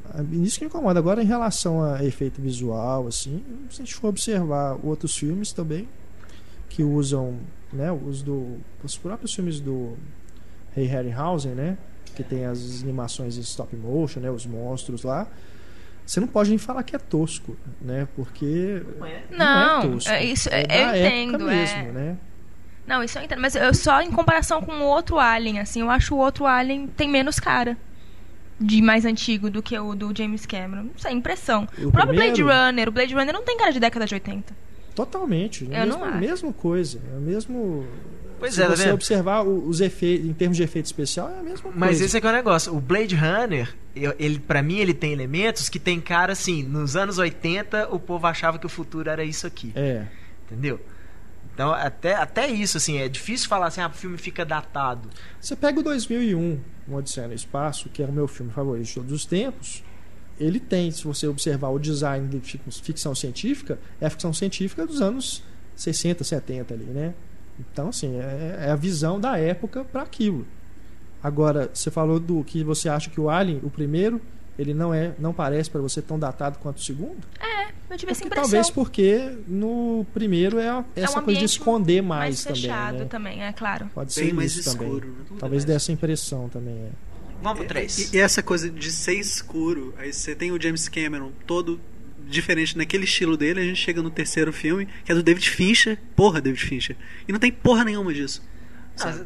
S1: Ah, Isso que me incomoda. Agora, em relação a efeito visual, assim, se a gente for observar outros filmes também que usam, né, os do os próprios filmes do Ray Harryhausen, né, que tem as animações em stop motion, né, os monstros lá. Você não pode nem falar que é tosco, né? Porque não,
S4: Não,
S1: é tosco.
S4: é isso-
S1: é
S4: eu
S1: da época
S4: entendo, é.
S1: mesmo, né?
S4: Não, isso eu entendo, mas eu só em comparação com o outro Alien, assim, eu acho o outro Alien tem menos cara de mais antigo do que o do James Cameron. Não sei, impressão.
S1: O
S4: O, próprio
S1: primeiro?
S4: Blade Runner, o Blade Runner não tem cara de década de 80.
S1: Totalmente.
S4: Eu
S1: mesmo,
S4: não acho.
S1: mesma coisa. É o mesmo.
S3: Pois
S1: se
S3: é, tá
S1: você
S3: vendo?
S1: observar os efeitos, em termos de efeito especial, é a mesma coisa.
S3: Mas esse é que é o negócio. O Blade Runner, ele, para mim, ele tem elementos que tem cara assim. Nos anos 80, o povo achava que o futuro era isso aqui.
S1: É.
S3: Entendeu? Então, até, até isso, assim, é difícil falar assim, ah, o filme fica datado.
S1: Você pega o 2001, Um Odisseia no Espaço, que é o meu filme favorito de todos os tempos. Ele tem, se você observar o design de fic- ficção científica, é a ficção científica dos anos 60, 70 ali, né? Então, assim, é, é a visão da época para aquilo. Agora, você falou do que você acha que o Alien, o primeiro, ele não é, não parece para você tão datado quanto o segundo?
S4: Eu tive essa
S1: Porque,
S4: impressão.
S1: talvez porque no primeiro é a-
S4: É um
S1: essa coisa de esconder mais,
S4: mais
S1: também,
S4: fechado
S1: né?
S4: também, é claro.
S1: Pode ser
S2: Bem mais
S1: isso também.
S2: escuro. né?
S1: Talvez dê essa impressão também. É.
S3: Vamos pro 3.
S2: E, e essa coisa de ser escuro, aí você tem o James Cameron todo diferente naquele estilo dele, a gente chega no terceiro filme, que é do David Fincher. Porra, David Fincher. E não tem porra nenhuma disso. sabe?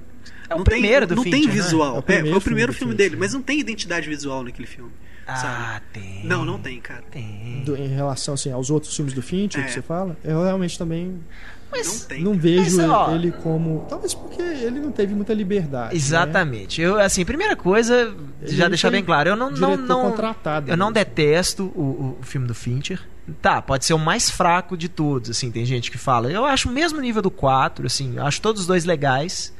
S3: É o
S2: não
S3: primeiro
S2: tem,
S3: do
S2: não tem
S3: Fincher, né?
S2: visual.
S1: É o
S2: É,
S1: primeiro
S2: foi o primeiro
S1: filme
S2: filme dele, mas não tem identidade visual naquele filme.
S3: Ah,
S2: sabe?
S3: tem.
S2: Não, não tem, cara.
S3: Tem.
S1: Do- em relação assim, aos outros filmes do Fincher
S2: É.
S1: que você fala, eu realmente também
S3: Mas,
S2: Não tem.
S1: não vejo
S3: Mas, ó,
S1: ele como. Talvez porque ele não teve muita liberdade. né?
S3: Exatamente. Eu, assim, primeira coisa,
S1: Ele
S3: já deixar bem claro, eu não, não, não
S1: contratado
S3: eu não
S1: mesmo.
S3: detesto o, o filme do Fincher. Tá, pode ser o mais fraco de todos, assim, tem gente que fala. Eu acho o mesmo nível do 4, assim, eu acho todos os dois legais.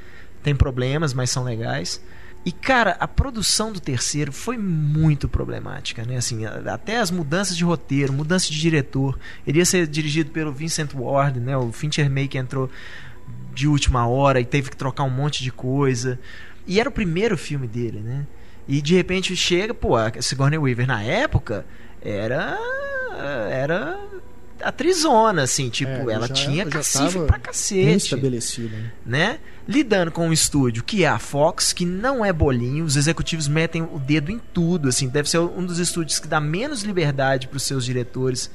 S3: Tem problemas, mas são legais. E, cara, a produção do terceiro foi muito problemática, né? Assim, até as mudanças de roteiro, mudança de diretor. Ele ia ser dirigido pelo Vincent Ward, né? O Fincher meio que entrou de última hora e teve que trocar um monte de coisa. E era o primeiro filme dele, né? E de repente chega, pô, a Sigourney Weaver na época era era atrizona, assim, tipo,
S1: É,
S3: ela
S1: já-
S3: tinha cacife pra cacete
S1: estabelecido. né?
S3: né? Lidando com um estúdio que é a Fox, que não é bolinho, os executivos metem o dedo em tudo, assim, deve ser um dos estúdios que dá menos liberdade para os seus diretores,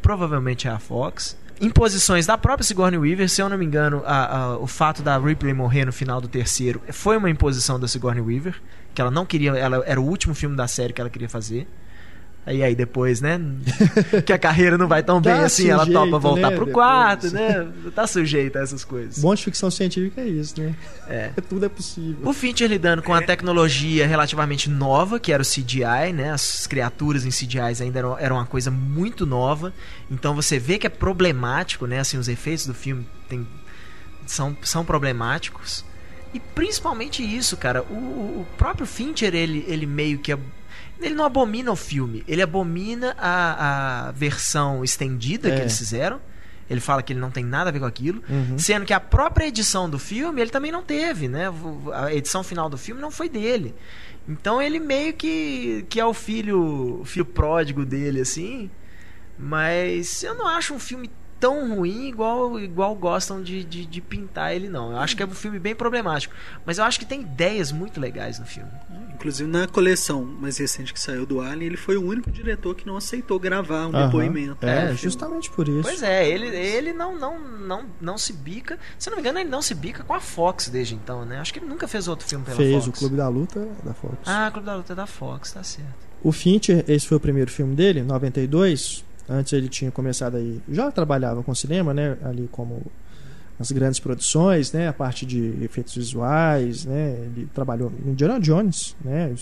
S3: provavelmente é a Fox. Imposições da própria Sigourney Weaver, se eu não me engano, a- a- o fato da Ripley morrer no final do terceiro foi uma imposição da Sigourney Weaver, que ela não queria, ela era o último filme da série que ela queria fazer. Aí aí depois, né? que a carreira não vai tão bem
S1: Tá
S3: assim, ela
S1: sujeito,
S3: topa voltar
S1: né,
S3: pro
S1: depois.
S3: quarto, né? Tá sujeita a essas coisas.
S1: Bom de ficção científica é isso, né?
S3: É.
S1: Tudo é possível.
S3: O Fincher lidando com a
S2: É.
S3: tecnologia relativamente nova, que era o CGI, né? As criaturas em CGI ainda eram, eram uma coisa muito nova. Então você vê que é problemático, né? Assim, os efeitos do filme tem, são, são problemáticos. E principalmente isso, cara. O, o- o próprio Fincher, ele, ele meio que. Ele não abomina o filme, ele abomina a, a versão estendida que
S1: É.
S3: eles fizeram. Ele fala que ele não tem nada a ver com aquilo.
S1: Uhum.
S3: Sendo que a própria edição do filme ele também não teve, né? A edição final do filme não foi dele. Então ele meio que, que é o filho, filho pródigo dele, assim. Mas eu não acho um filme tão ruim igual, igual gostam de, de, de pintar ele, não. Eu acho que é um filme bem problemático. Mas eu acho que tem ideias muito legais no filme.
S2: Inclusive na coleção mais recente que saiu do Alien, ele foi o único diretor que não aceitou gravar um
S1: Aham.
S2: depoimento.
S1: É,
S2: filme.
S1: justamente por isso.
S3: Pois é, ele, ele não, não, não, não se bica. Se eu não me engano, ele não se bica com a Fox desde então, né? Acho que ele nunca fez outro filme pela
S1: Fez
S3: Fox.
S1: o Clube da Luta da Fox.
S3: Ah, Clube da Luta é da Fox, tá certo.
S1: O Fincher, esse foi o primeiro filme dele, 92. Antes ele tinha começado aí, já trabalhava com cinema, né, ali como as grandes produções, né, a parte de efeitos visuais, né, ele trabalhou no Indiana Jones, né,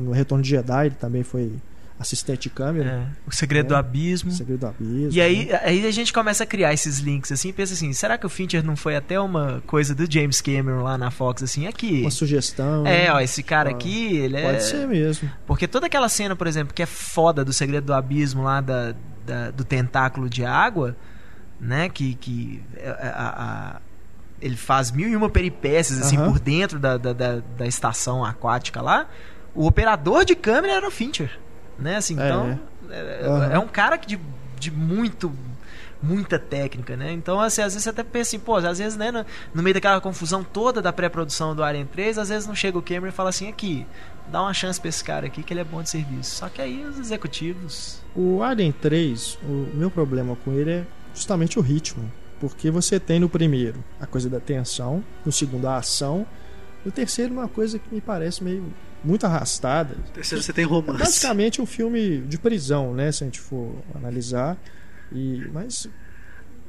S1: no Retorno de Jedi ele também foi assistente de câmera,
S3: É, o Segredo
S1: É.
S3: do Abismo.
S1: Segredo do Abismo.
S3: E aí,
S1: né?
S3: aí a gente começa a criar esses links assim, e pensa assim, será que o Fincher não foi até uma coisa do James Cameron lá na Fox assim, aqui?
S1: uma sugestão.
S3: É,
S1: né?
S3: ó, esse cara aqui, ele é
S1: Pode ser mesmo.
S3: Porque toda aquela cena, por exemplo, que é foda do Segredo do Abismo lá da, da- do tentáculo de água, né? Que, que é, a- a- ele faz mil e uma peripécias assim
S1: Aham.
S3: por dentro da, da, da, da estação aquática lá. O operador de câmera era o Fincher, né? Assim,
S1: É.
S3: então é,
S1: Aham.
S3: é um cara que de, de muito muita técnica, né? Então, assim, às vezes você até pensa assim, pô, às vezes, né, no, no meio daquela confusão toda da pré-produção do Alien 3, às vezes não chega o Cameron e fala assim, aqui, dá uma chance pra esse cara aqui que ele é bom de serviço. Só que aí os executivos.
S1: O Alien 3, o meu problema com ele é justamente o ritmo. Porque você tem no primeiro a coisa da tensão, no segundo a ação, no terceiro uma coisa que me parece meio muito arrastada.
S2: Terceiro você tem
S1: É
S2: romance.
S1: basicamente um filme de prisão, né? Se a gente for analisar. E, mas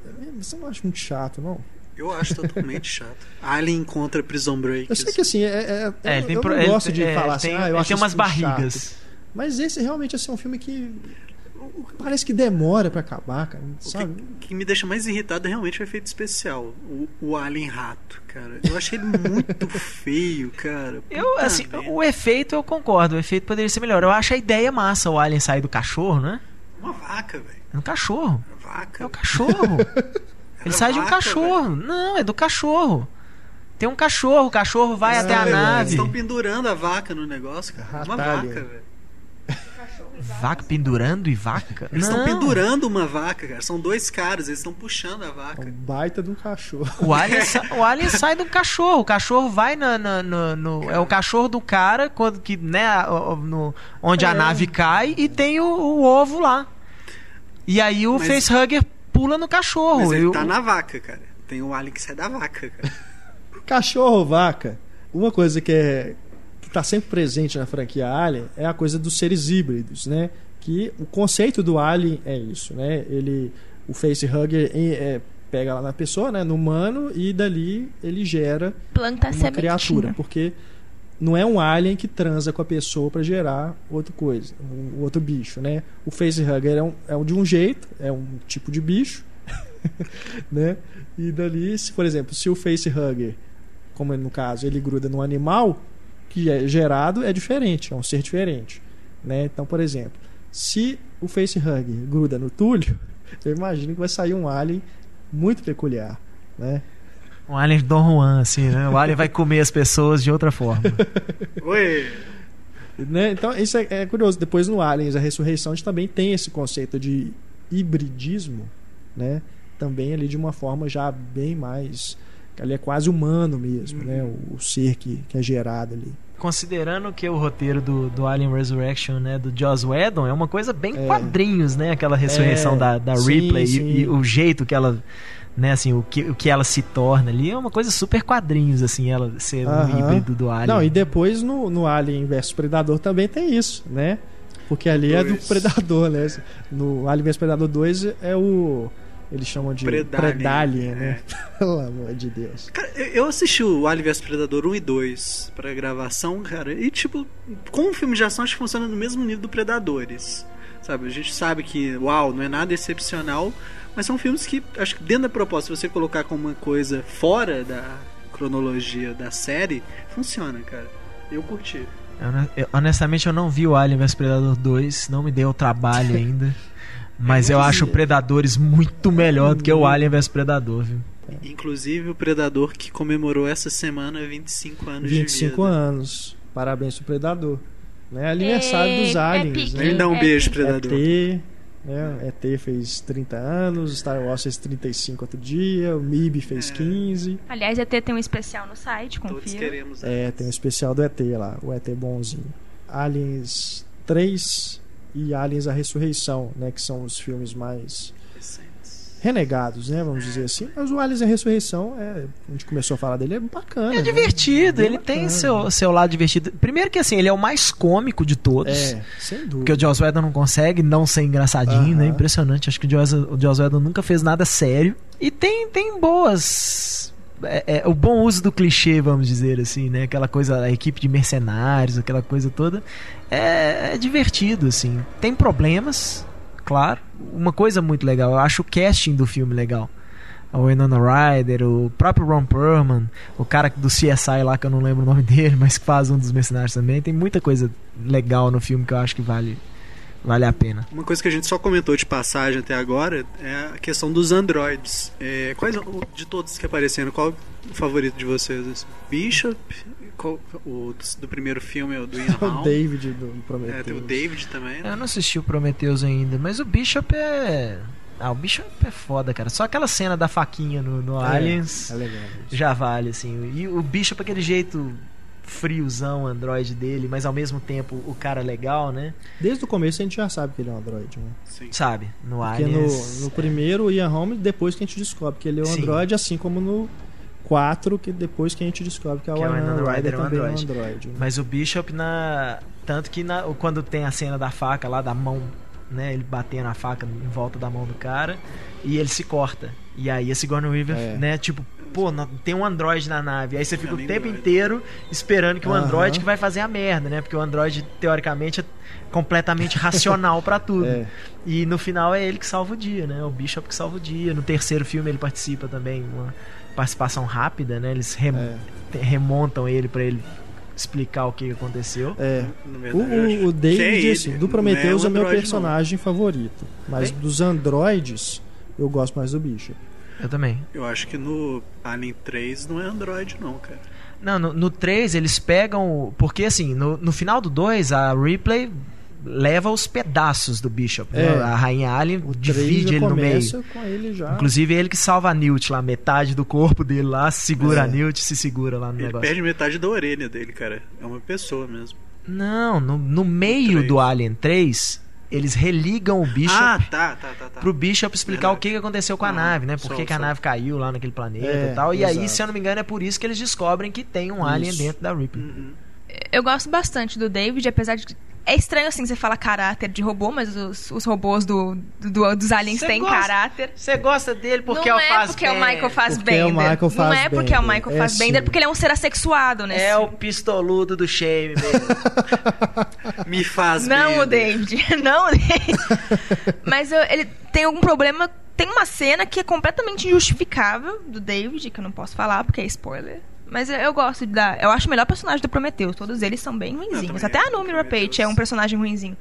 S1: é, você não acha muito chato, não?
S2: Eu acho totalmente chato. Alien contra Prison Break.
S1: Eu sei que assim, é, é,
S3: É,
S1: eu,
S3: ele tem
S1: eu não
S3: ele-
S1: gosto de
S3: é,
S1: falar assim,
S3: tem,
S1: ah, eu acho
S3: tem umas
S1: muito chato.
S3: barrigas.
S1: Mas esse realmente assim, é um filme que parece que demora pra acabar, cara.
S2: O
S1: Sabe?
S2: que, que me deixa mais irritado é realmente o efeito especial. O, o Alien Rato, cara. Eu achei ele muito feio, cara.
S3: Eu,
S2: Puta
S3: assim,
S2: merda.
S3: o efeito eu concordo, o efeito poderia ser melhor. Eu acho a ideia massa o Alien sair do cachorro, né?
S2: Uma vaca, velho.
S3: É um cachorro.
S2: Uma vaca.
S3: É o cachorro. Ele sai de um
S2: vaca,
S3: cachorro. Não, é do cachorro. Tem um cachorro, o cachorro vai
S1: Ah,
S3: até a
S1: velho.
S2: Eles
S3: nave.
S2: estão pendurando a vaca no negócio, cara. Uma vaca, velho.
S3: Vaca pendurando e vaca?
S2: Eles estão pendurando uma vaca, cara. São dois caras, eles estão puxando a
S1: É um
S2: vaca.
S1: baita de um cachorro.
S3: O alien, o alien sai do cachorro. O cachorro vai na, na- no, no- É o cachorro do cara quando que, né, a- no, onde a
S1: É.
S3: nave cai e tem o, o ovo lá. E aí o
S2: Mas-
S3: facehugger pula no cachorro.
S2: Mas
S3: E
S2: ele
S3: o-
S2: tá na vaca, cara. Tem um alien que sai da vaca, cara.
S1: Cachorro, vaca. uma coisa que é que está sempre presente na franquia Alien é a coisa dos seres híbridos, né? Que o conceito do Alien é isso, né? Ele, o facehugger é, pega lá na pessoa, né? No humano e dali ele gera
S4: Planta a
S1: uma
S4: sementinha.
S1: criatura, porque não é um alien que transa com a pessoa para gerar outra coisa, um outro bicho, né? O facehugger é, um, é um de um jeito, é um tipo de bicho, né? E dali, se, por exemplo, se o facehugger, como no caso, ele gruda num animal que é gerado, é diferente, é um ser diferente, né? Então, por exemplo, se o facehugger gruda no Túlio, eu imagino que vai sair um alien muito peculiar, né?
S3: Um alien Don Juan, assim, né? O alien vai comer as pessoas de outra forma.
S2: Oi!
S1: Né? Então, isso é, é curioso. Depois, no Aliens, a Ressurreição, a gente também tem esse conceito de hibridismo, né? Também ali de uma forma já bem mais... Ali é quase humano mesmo, né? O, o ser que, que é gerado ali.
S3: Considerando que o roteiro do, do Alien Resurrection, né, do Joss Whedon, é uma coisa bem
S1: É.
S3: quadrinhos, né? Aquela ressurreição
S1: É,
S3: da, da
S1: sim,
S3: Ripley e-
S1: sim.
S3: E, o jeito que ela, né, assim, o que, o que ela se torna ali é uma coisa super quadrinhos, assim, ela ser um híbrido do Alien.
S1: Não, e depois no, no Alien vs Predador também tem isso, né? Porque ali é do
S2: Dois.
S1: Predador, né? No Alien vs Predador 2 é o. Eles chamam de
S2: Predalien,
S1: Predalien,
S2: é.
S1: né? Pelo amor de Deus.
S2: Cara, eu- assisti o Alien vs Predador 1 e 2 pra gravação, cara, e tipo, como filme de ação, acho que funciona no mesmo nível do Predadores. Sabe, a gente sabe que, uau, não é nada excepcional, mas são filmes que, acho que dentro da proposta, se você colocar como uma coisa fora da cronologia da série, funciona, cara. Eu curti.
S3: Eu, eu- honestamente, eu não vi o Alien vs Predador 2, não me deu o trabalho ainda. Mas eu acho o Predadores muito melhor do que o Alien vs Predador, viu?
S2: Inclusive o Predador que comemorou essa semana 25 anos
S1: 25
S2: de vida.
S1: anos. Parabéns pro Predador. Né? Aniversário dos
S4: É,
S1: aliens,
S4: pique.
S1: né?
S2: Ele dá um
S4: É,
S2: beijo,
S4: pique.
S2: Predador.
S1: ET, né? ET fez 30 anos, Star Wars fez 35 outro dia, o MIB fez
S2: É.
S1: 15.
S4: Aliás, até tem um especial no site,
S2: Todos
S4: confira.
S2: queremos.
S1: É, tem o especial do ET lá, o ET bonzinho. Aliens 3 e Aliens a Ressurreição, né? Que são os filmes mais. Renegados, né? Vamos dizer assim. Mas o Aliens a Ressurreição, é, a gente começou a falar dele, é bacana.
S3: É
S1: né?
S3: divertido,
S1: Bem
S3: ele tem
S1: bacana.
S3: seu, seu lado divertido. Primeiro que assim, ele é o mais cômico de todos.
S1: É, sem dúvida.
S3: Porque o Joss Whedon não consegue não ser engraçadinho, né?
S1: Aham.
S3: Impressionante. Acho que o Joss, o Joss Whedon nunca fez nada sério. E tem, tem boas. é, é, o bom uso do clichê, vamos dizer assim, né? Aquela coisa, a equipe de mercenários, aquela coisa toda. É, é divertido, assim. Tem problemas, claro. Uma coisa muito legal, eu acho o casting do filme legal. O Winona Ryder, o próprio Ron Perlman, o cara do CSI lá, que eu não lembro o nome dele, mas que faz um dos mercenários também. Tem muita coisa legal no filme que eu acho que vale, vale a pena.
S2: Uma coisa que a gente só comentou de passagem até agora é a questão dos androids. É, quais de todos que apareceram, qual o favorito de vocês? Bishop, qual- o do, primeiro filme, o do Ian
S1: O. David do
S2: É,
S1: Prometheus.
S2: tem o David também. né?
S3: Eu não assisti o Prometheus ainda, mas o Bishop é. Ah, o Bishop é foda, cara. Só aquela cena da faquinha no, no
S1: É,
S3: Aliens
S1: É legal.
S3: já vale, assim. E o Bishop, aquele jeito friozão, android dele, mas ao mesmo tempo o cara legal, né?
S1: Desde o começo a gente já sabe que ele é um android, né?
S2: Sim.
S3: Sabe? No
S1: Porque
S3: Aliens.
S1: no, no primeiro, o Ian Holmes, depois que a gente descobre que ele é um
S3: Sim.
S1: android, assim como no 4, que depois que a gente descobre que,
S3: Que
S1: a
S3: é o
S1: Winona Ryder
S3: é um
S1: também é um
S3: android.
S1: android. né?
S3: Mas o Bishop na. Tanto que na... quando tem a cena da faca lá, da mão, né? Ele batendo a faca em volta da mão do cara e ele se corta. E aí a Sigourney Weaver,
S1: É.
S3: né? Tipo, pô, tem um android na nave. Aí você fica o tempo
S2: android.
S3: inteiro esperando que o android que vai fazer a merda, né? Porque o android, teoricamente, é completamente racional pra tudo.
S1: É.
S3: E no final é ele que salva o dia, né? O Bishop que salva o dia. No terceiro filme ele participa também, uma participação rápida, né? Eles rem-
S1: É.
S3: remontam ele pra ele explicar o que aconteceu.
S1: É. O,
S2: verdade,
S1: o,
S2: acho
S1: o
S2: que
S1: David,
S2: é
S1: assim, do
S2: não
S1: Prometheus
S2: o
S1: é, meu
S2: android,
S1: personagem favorito. Mas
S3: Bem?
S1: dos androides, eu gosto mais do bicho.
S3: Eu também.
S2: não. Eu acho que no Alien 3 não é Android, não, cara.
S3: Não, no, no 3 eles pegam. o- Porque assim, no, no final do 2, a Ripley leva os pedaços do Bishop. né?
S1: É.
S3: A Rainha Alien
S1: O 3
S3: divide ele no meio.
S1: ele já.
S3: Inclusive ele que salva a Newt lá, metade do corpo dele lá, segura
S1: É.
S3: a Newt se segura lá no
S2: Ele
S3: negócio.
S2: perde metade da orelha dele, cara. É uma pessoa mesmo.
S3: Não, no, no meio do Alien 3, eles religam o Bishop
S2: Ah, tá, tá, tá. tá.
S3: pro Bishop explicar
S2: Verdade.
S3: o que, que aconteceu com a
S2: Ah,
S3: nave, né? Por
S2: só-
S3: que, a nave caiu lá naquele planeta
S1: É,
S3: e tal. E aí,
S1: exato.
S3: se eu não me engano, é por isso que eles descobrem que tem um alien
S1: Isso.
S3: dentro da Ripley.
S2: Uhum.
S4: Eu gosto bastante do David, apesar de. É estranho assim, você fala caráter de robô, mas os, os robôs do, do- dos aliens
S3: Você
S4: têm
S3: gosta-
S4: caráter.
S3: Você gosta dele porque
S4: não
S3: é o
S4: é
S3: faz
S4: porque é o Michael
S1: Porque é o Michael
S4: não é porque é o Michael
S1: é
S4: Fassbender,
S1: sim.
S4: porque ele é um ser assexuado, né?
S3: É o pistoludo do Shame mesmo.
S2: Me faz
S4: Não o
S2: bem.
S4: David. Não o David. Mas eu- ele tem algum problema. Tem uma cena que é completamente injustificável do David, que eu não posso falar porque é spoiler. Mas eu, eu gosto da. Eu acho o melhor personagem do Prometheus. Todos eles são bem ruinzinhos. Até a Número Page é um personagem ruinzinho.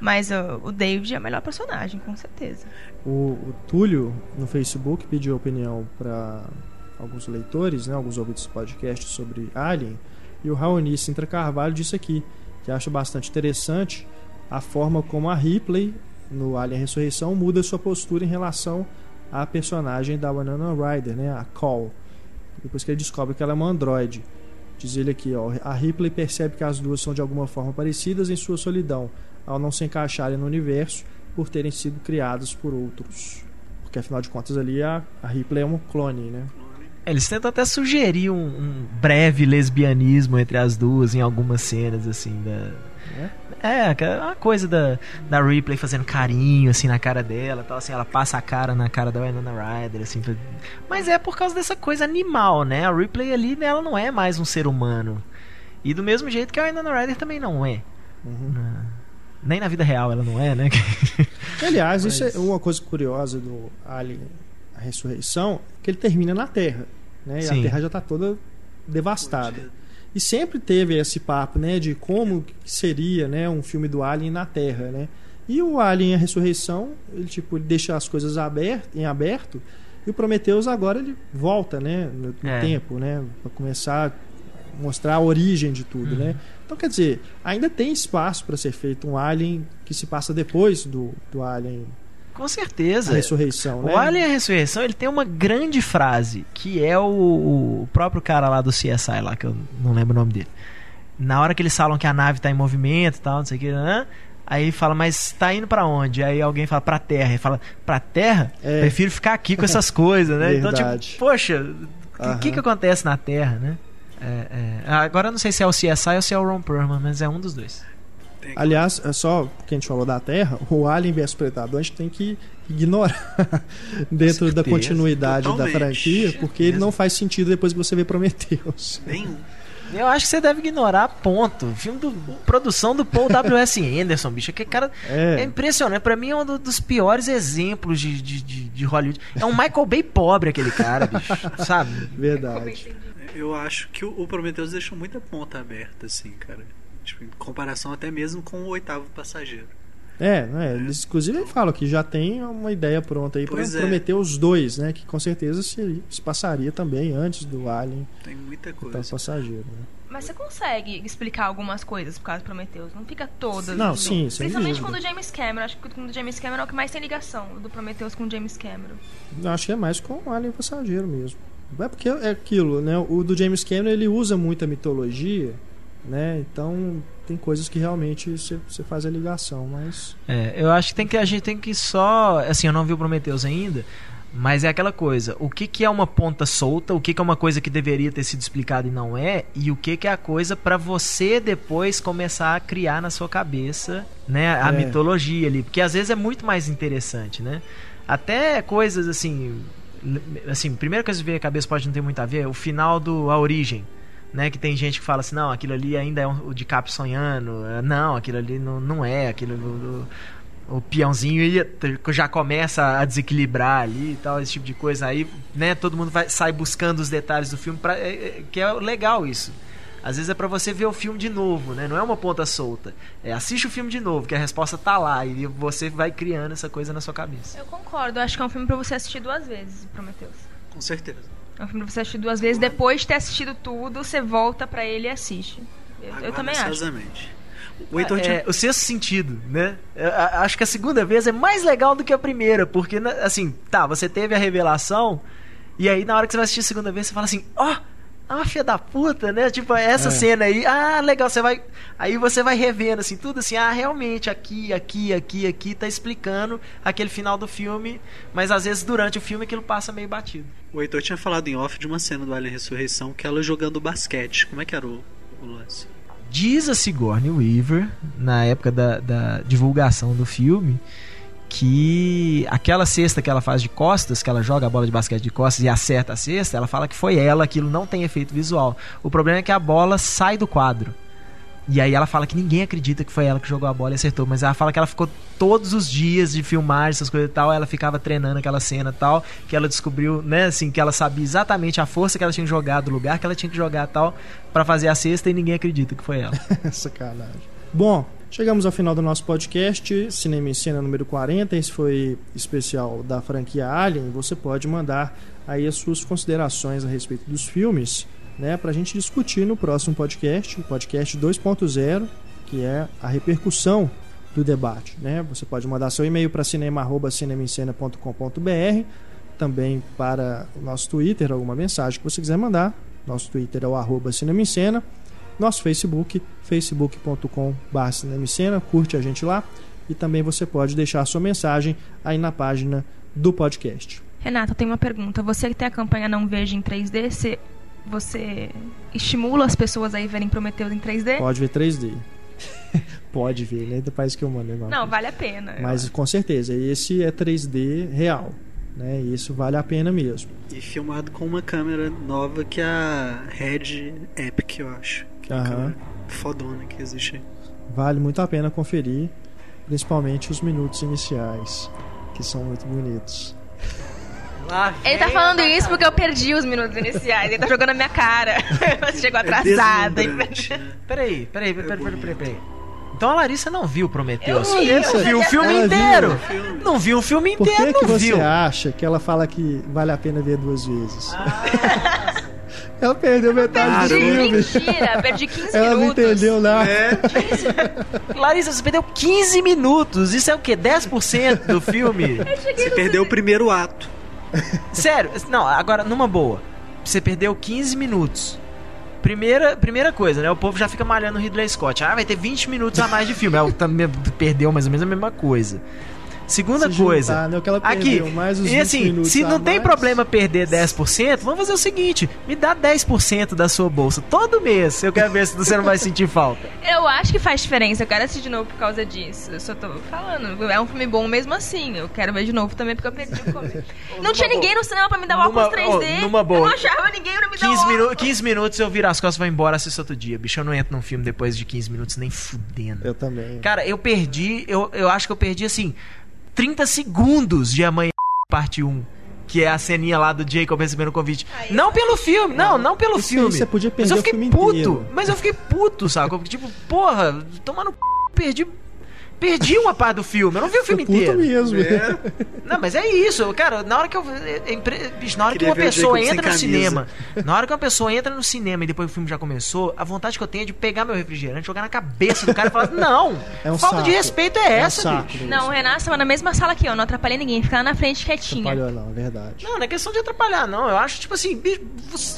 S4: Mas uh, o David é o melhor personagem, com certeza.
S1: O, o Túlio, no Facebook, pediu opinião para alguns leitores, né, alguns ouvintes do podcast sobre Alien. E o Raoni Sintra Carvalho disse aqui que acha bastante interessante a forma como a Ripley, no Alien Ressurreição, muda sua postura em relação à personagem da Winona Ryder, né, a Call. Depois que ele descobre que ela é uma androide. Diz ele aqui, ó, a Ripley percebe que as duas são de alguma forma parecidas em sua solidão, ao não se encaixarem no universo por terem sido criados por outros. Porque afinal de contas ali a, a Ripley é um clone, né?
S3: Eles tentam até sugerir um, um breve lesbianismo entre as duas em algumas cenas, assim, da. É, aquela coisa da, da Ripley fazendo carinho, assim, na cara dela tal, assim, ela passa a cara na cara da Winona Ryder, assim. Mas é por causa dessa coisa animal, né? A Ripley ali, ela não é mais um ser humano. E do mesmo jeito que a Winona Ryder também não é.
S1: Uhum.
S3: Na- Nem na vida real ela não é, né?
S1: Aliás, isso
S3: Mas-
S1: é uma coisa curiosa do Alien a Ressurreição, que ele termina na Terra, né? E
S3: Sim.
S1: a Terra já está toda devastada. E sempre teve esse papo, né, de como seria, né, um filme do Alien na Terra, né? E o Alien a Ressurreição, ele tipo, ele deixa as coisas aberto, em aberto, e o Prometheus agora ele volta, né, no, no
S3: É.
S1: tempo, né, para começar a mostrar a origem de tudo,
S3: Uhum.
S1: né? Então, quer dizer, ainda tem espaço para ser feito um Alien que se passa depois do, do Alien
S3: Com
S1: a
S3: certeza.
S1: Ressurreição, né?
S3: O Alien e a Ressurreição, ele tem uma grande frase, que é o, o próprio cara lá do CSI lá, que eu não lembro o nome dele. Na hora que eles falam que a nave tá em movimento e tal, não sei o que, né? Aí fala, mas tá indo pra onde? Aí alguém fala pra Terra. Ele fala, pra Terra?
S1: É.
S3: Prefiro ficar aqui com essas coisas, né? Então,
S1: Verdade.
S3: tipo, poxa, o
S1: Aham.
S3: que, que acontece na Terra, né? É, é. Agora eu não sei se é o CSI ou se é o Ron Perlman, mas é um dos dois.
S2: Tem-
S1: Aliás, é só porque a gente falou da Terra, o Alien vs Predador a gente tem que ignorar dentro da continuidade da
S2: Totalmente.
S1: franquia, porque ele não faz sentido depois que você vê Prometheus.
S2: Nenhum.
S3: Eu acho que você deve ignorar, ponto. Filme do. Produção do Paul W.S. Anderson, bicho. Aquele cara é,
S1: É,
S3: impressionante. Pra mim é um do- dos piores exemplos de, de, de, de Hollywood. É um Michael Bay pobre, aquele cara, bicho. Sabe?
S1: verdade.
S2: Eu acho que o, o Prometheus deixou muita ponta aberta, assim, cara. Tipo, em comparação até mesmo com o oitavo passageiro.
S1: É, né? Eles inclusive falam que já tem uma ideia pronta aí para
S2: é.
S1: prometer os dois, né? Que com certeza se, se passaria também antes do Alien
S2: Tem muita coisa.
S1: passageiro. Né?
S4: Mas você consegue explicar algumas coisas por causa do Prometheus. Não fica todas.
S1: Não,
S4: assim.
S1: sim, sem
S4: Principalmente com o
S1: dúvida.
S4: do James Cameron. Acho que o do James Cameron é o que mais tem ligação. O do Prometheus com o James Cameron.
S1: Eu acho que é mais com o Alien passageiro mesmo. É porque é aquilo, né? O do James Cameron ele usa muita mitologia, né? Então tem coisas que realmente você, faz a ligação, mas
S3: É, eu acho que, tem que a gente tem que só. Assim, eu não vi o Prometheus ainda. Mas é aquela coisa, o que, que é uma ponta solta, o que, que é uma coisa que deveria ter sido explicada e não é, e o que, que é a coisa pra você depois começar a criar na sua cabeça, né, a
S1: É.
S3: mitologia ali, porque às vezes é muito mais interessante, né? Até coisas assim, assim, primeira coisa que vem à cabeça pode não ter muito a ver, o final do A Origem, né, que tem gente que fala assim, não, aquilo ali ainda é um- o DiCaprio sonhando, eh, não, aquilo ali não, não é, aquilo o, o peãozinho ia, já começa a desequilibrar ali e tal, esse tipo de coisa, aí, né, todo mundo vai, sai buscando os detalhes do filme, pra, é- é- que é legal isso. Às vezes é pra você ver o filme de novo, né? Não é uma ponta solta. É assiste o filme de novo, que a resposta tá lá e você vai criando essa coisa na sua cabeça.
S4: Eu concordo. Acho que é um filme pra você assistir duas vezes, o Prometheus.
S2: Com certeza.
S4: É um filme pra você assistir duas vezes. Depois de ter assistido tudo, você volta pra ele e assiste. Eu, eu também acho.
S2: O Heitor
S3: É,
S2: tinha...
S3: o sexto sentido, né? Eu a- acho que a segunda vez é mais legal do que a primeira, porque, né, assim, tá, você teve a revelação, e aí na hora que você vai assistir a segunda vez, você fala assim, ó, ah, filha da puta, né? Tipo, essa
S1: É.
S3: cena aí, ah, legal, você vai. Aí você vai revendo, assim, tudo assim, ah, realmente, aqui, aqui, aqui, aqui, tá explicando aquele final do filme, mas às vezes durante o filme aquilo passa meio batido.
S2: O Heitor tinha falado em off de uma cena do Alien Ressurreição que ela jogando basquete. Como é que era o, o lance?
S3: Diz a Sigourney Weaver, na época da, da divulgação do filme, que aquela cesta que ela faz de costas, que ela joga a bola de basquete de costas e acerta a cesta, ela fala que foi ela, aquilo não tem efeito visual. O problema é que a bola sai do quadro. E aí ela fala que ninguém acredita que foi ela que jogou a bola e acertou, mas ela fala que ela ficou todos os dias de filmar essas coisas e tal, ela ficava treinando aquela cena e tal, que ela descobriu, né, assim, que ela sabia exatamente a força que ela tinha que jogar, do lugar que ela tinha que jogar tal, pra fazer a cesta e ninguém acredita que foi ela.
S1: Sacanagem. Bom, chegamos ao final do nosso podcast, Cinema em Cena número 40. Esse foi especial da franquia Alien. Você pode mandar aí as suas considerações a respeito dos filmes, né, pra gente discutir no próximo podcast, o podcast 2.0, que é a repercussão do debate, né? Você pode mandar seu e-mail para cinema@cinemaencena.com.br, também para o nosso Twitter, alguma mensagem que você quiser mandar. Nosso Twitter é o arroba nosso Facebook, facebook.com.br cinemicena, curte a gente lá e também você pode deixar a sua mensagem aí na página do podcast.
S4: Renata, tenho uma pergunta. Você que tem a campanha Não Veja em 3D, você, você estimula as pessoas a verem Prometheus em 3D?
S1: Pode ver 3D. pode ver, né? Depois que eu mandei.
S4: Não, vale a pena.
S1: Mas com certeza, esse é 3D real. Né? E Isso vale a pena mesmo.
S2: E filmado com uma câmera nova que é a Red Epic, eu acho. Que é uma câmera fodona que existe aí.
S1: Vale muito a pena conferir, principalmente os minutos iniciais, que são muito bonitos.
S4: Ele tá falando isso porque eu perdi os minutos iniciais. Ele tá jogando na minha cara. Você chegou atrasada.
S2: É?
S3: Peraí, peraí, peraí, peraí, peraí, peraí. Então a Larissa não viu Prometheus.
S4: Eu vi,
S3: Não
S1: eu
S3: viu o filme
S1: Ela
S3: inteiro.
S2: viu.
S3: Não viu o filme
S1: Por
S3: inteiro,
S1: que, que
S3: não
S1: você
S3: viu.
S1: acha que ela fala que vale a pena ver duas vezes? ela perdeu metade do
S4: Perdi,
S1: filme.
S4: mentira. Perdi 15
S1: Ela não
S4: minutos.
S1: entendeu nada.
S3: Larissa, você perdeu 15 minutos. Isso é o quê? 10% do filme?
S2: Você perdeu o primeiro ato.
S3: Sério, não, agora, numa boa. Você perdeu 15 minutos. Primeira, primeira coisa, né? O povo já fica malhando o Ridley Scott. Ah, vai ter 20 minutos a mais de filme. É, também perdeu mais ou menos a mesma coisa. Segunda
S1: Se
S3: coisa.
S1: juntar, né, o que ela
S3: aqui,
S1: perdeu, mais os
S3: e
S1: 20
S3: assim, se não tem
S1: mais.
S3: problema perder 10%, vamos fazer o seguinte: me dá 10% da sua bolsa todo mês. Eu quero ver se você não vai sentir falta.
S4: Eu acho que faz diferença. Eu quero assistir de novo por causa disso. Eu só tô falando. É um filme bom mesmo assim. Eu quero ver de novo também porque eu perdi o começo. Não tinha ninguém no cinema pra me dar o
S3: Numa-
S4: óculos 3D.
S3: ó, numa boa.
S4: Eu não achava ninguém pra me dar o
S3: 15,
S4: óculos.
S3: minu 15 minutos eu viro as costas e vou embora assisto outro dia. Bicho, eu não entro num filme depois de 15 minutos nem fudendo.
S1: Eu também.
S3: Cara, eu perdi, eu, eu acho que eu perdi assim 30 segundos de amanhã parte 1. Que é a ceninha lá do Jacob recebendo o convite. não pelo filme, não, não pelo
S1: Isso aí
S3: filme.
S1: você podia
S3: mas
S1: perder
S3: eu
S1: o
S3: fiquei
S1: filme
S3: puto.
S1: inteiro.
S3: Mas eu fiquei puto, sabe? Porque, tipo, porra, tomando p... perdi. Perdi uma parte do filme. Eu não vi o filme
S1: Puto
S3: inteiro.
S1: mesmo.
S3: Não, mas é isso, cara. Na hora que eu. é na hora que uma pessoa entra no
S2: camisa.
S3: cinema. Na hora que uma pessoa entra no cinema e depois o filme já começou, a vontade que eu tenho é de pegar meu refrigerante, jogar na cabeça do cara e falar: Não!
S1: É um
S3: falta de
S1: saco.
S3: respeito é
S1: É um
S3: essa,
S1: saco,
S3: bicho.
S4: Não, o Renato tava na mesma sala que eu. Não atrapalhei ninguém. Ficava na frente quietinha.
S1: Atrapalhou não, é verdade.
S3: Não, não é questão de atrapalhar, não. Eu acho, tipo assim, bicho,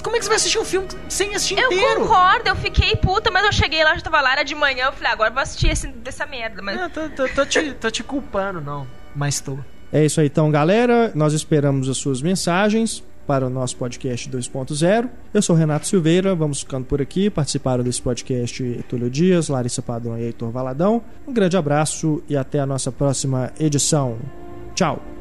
S3: como é que você vai assistir um filme sem assistir
S4: Eu
S3: inteiro?
S4: concordo, eu fiquei puta, mas eu cheguei lá, já tava lá, era de manhã, eu falei, "Ah, agora eu vou assistir esse, dessa merda. Mas
S3: Não, tô, tô, tô te, tô te culpando, não. Mas tô.
S1: É isso aí então, galera. Nós esperamos as suas mensagens para o nosso podcast 2.0. Eu sou Renato Silveira, vamos ficando por aqui. Participaram desse podcast Túlio Dias, Larissa Padrão e Heitor Valadão. Um grande abraço e até a nossa próxima edição. Tchau!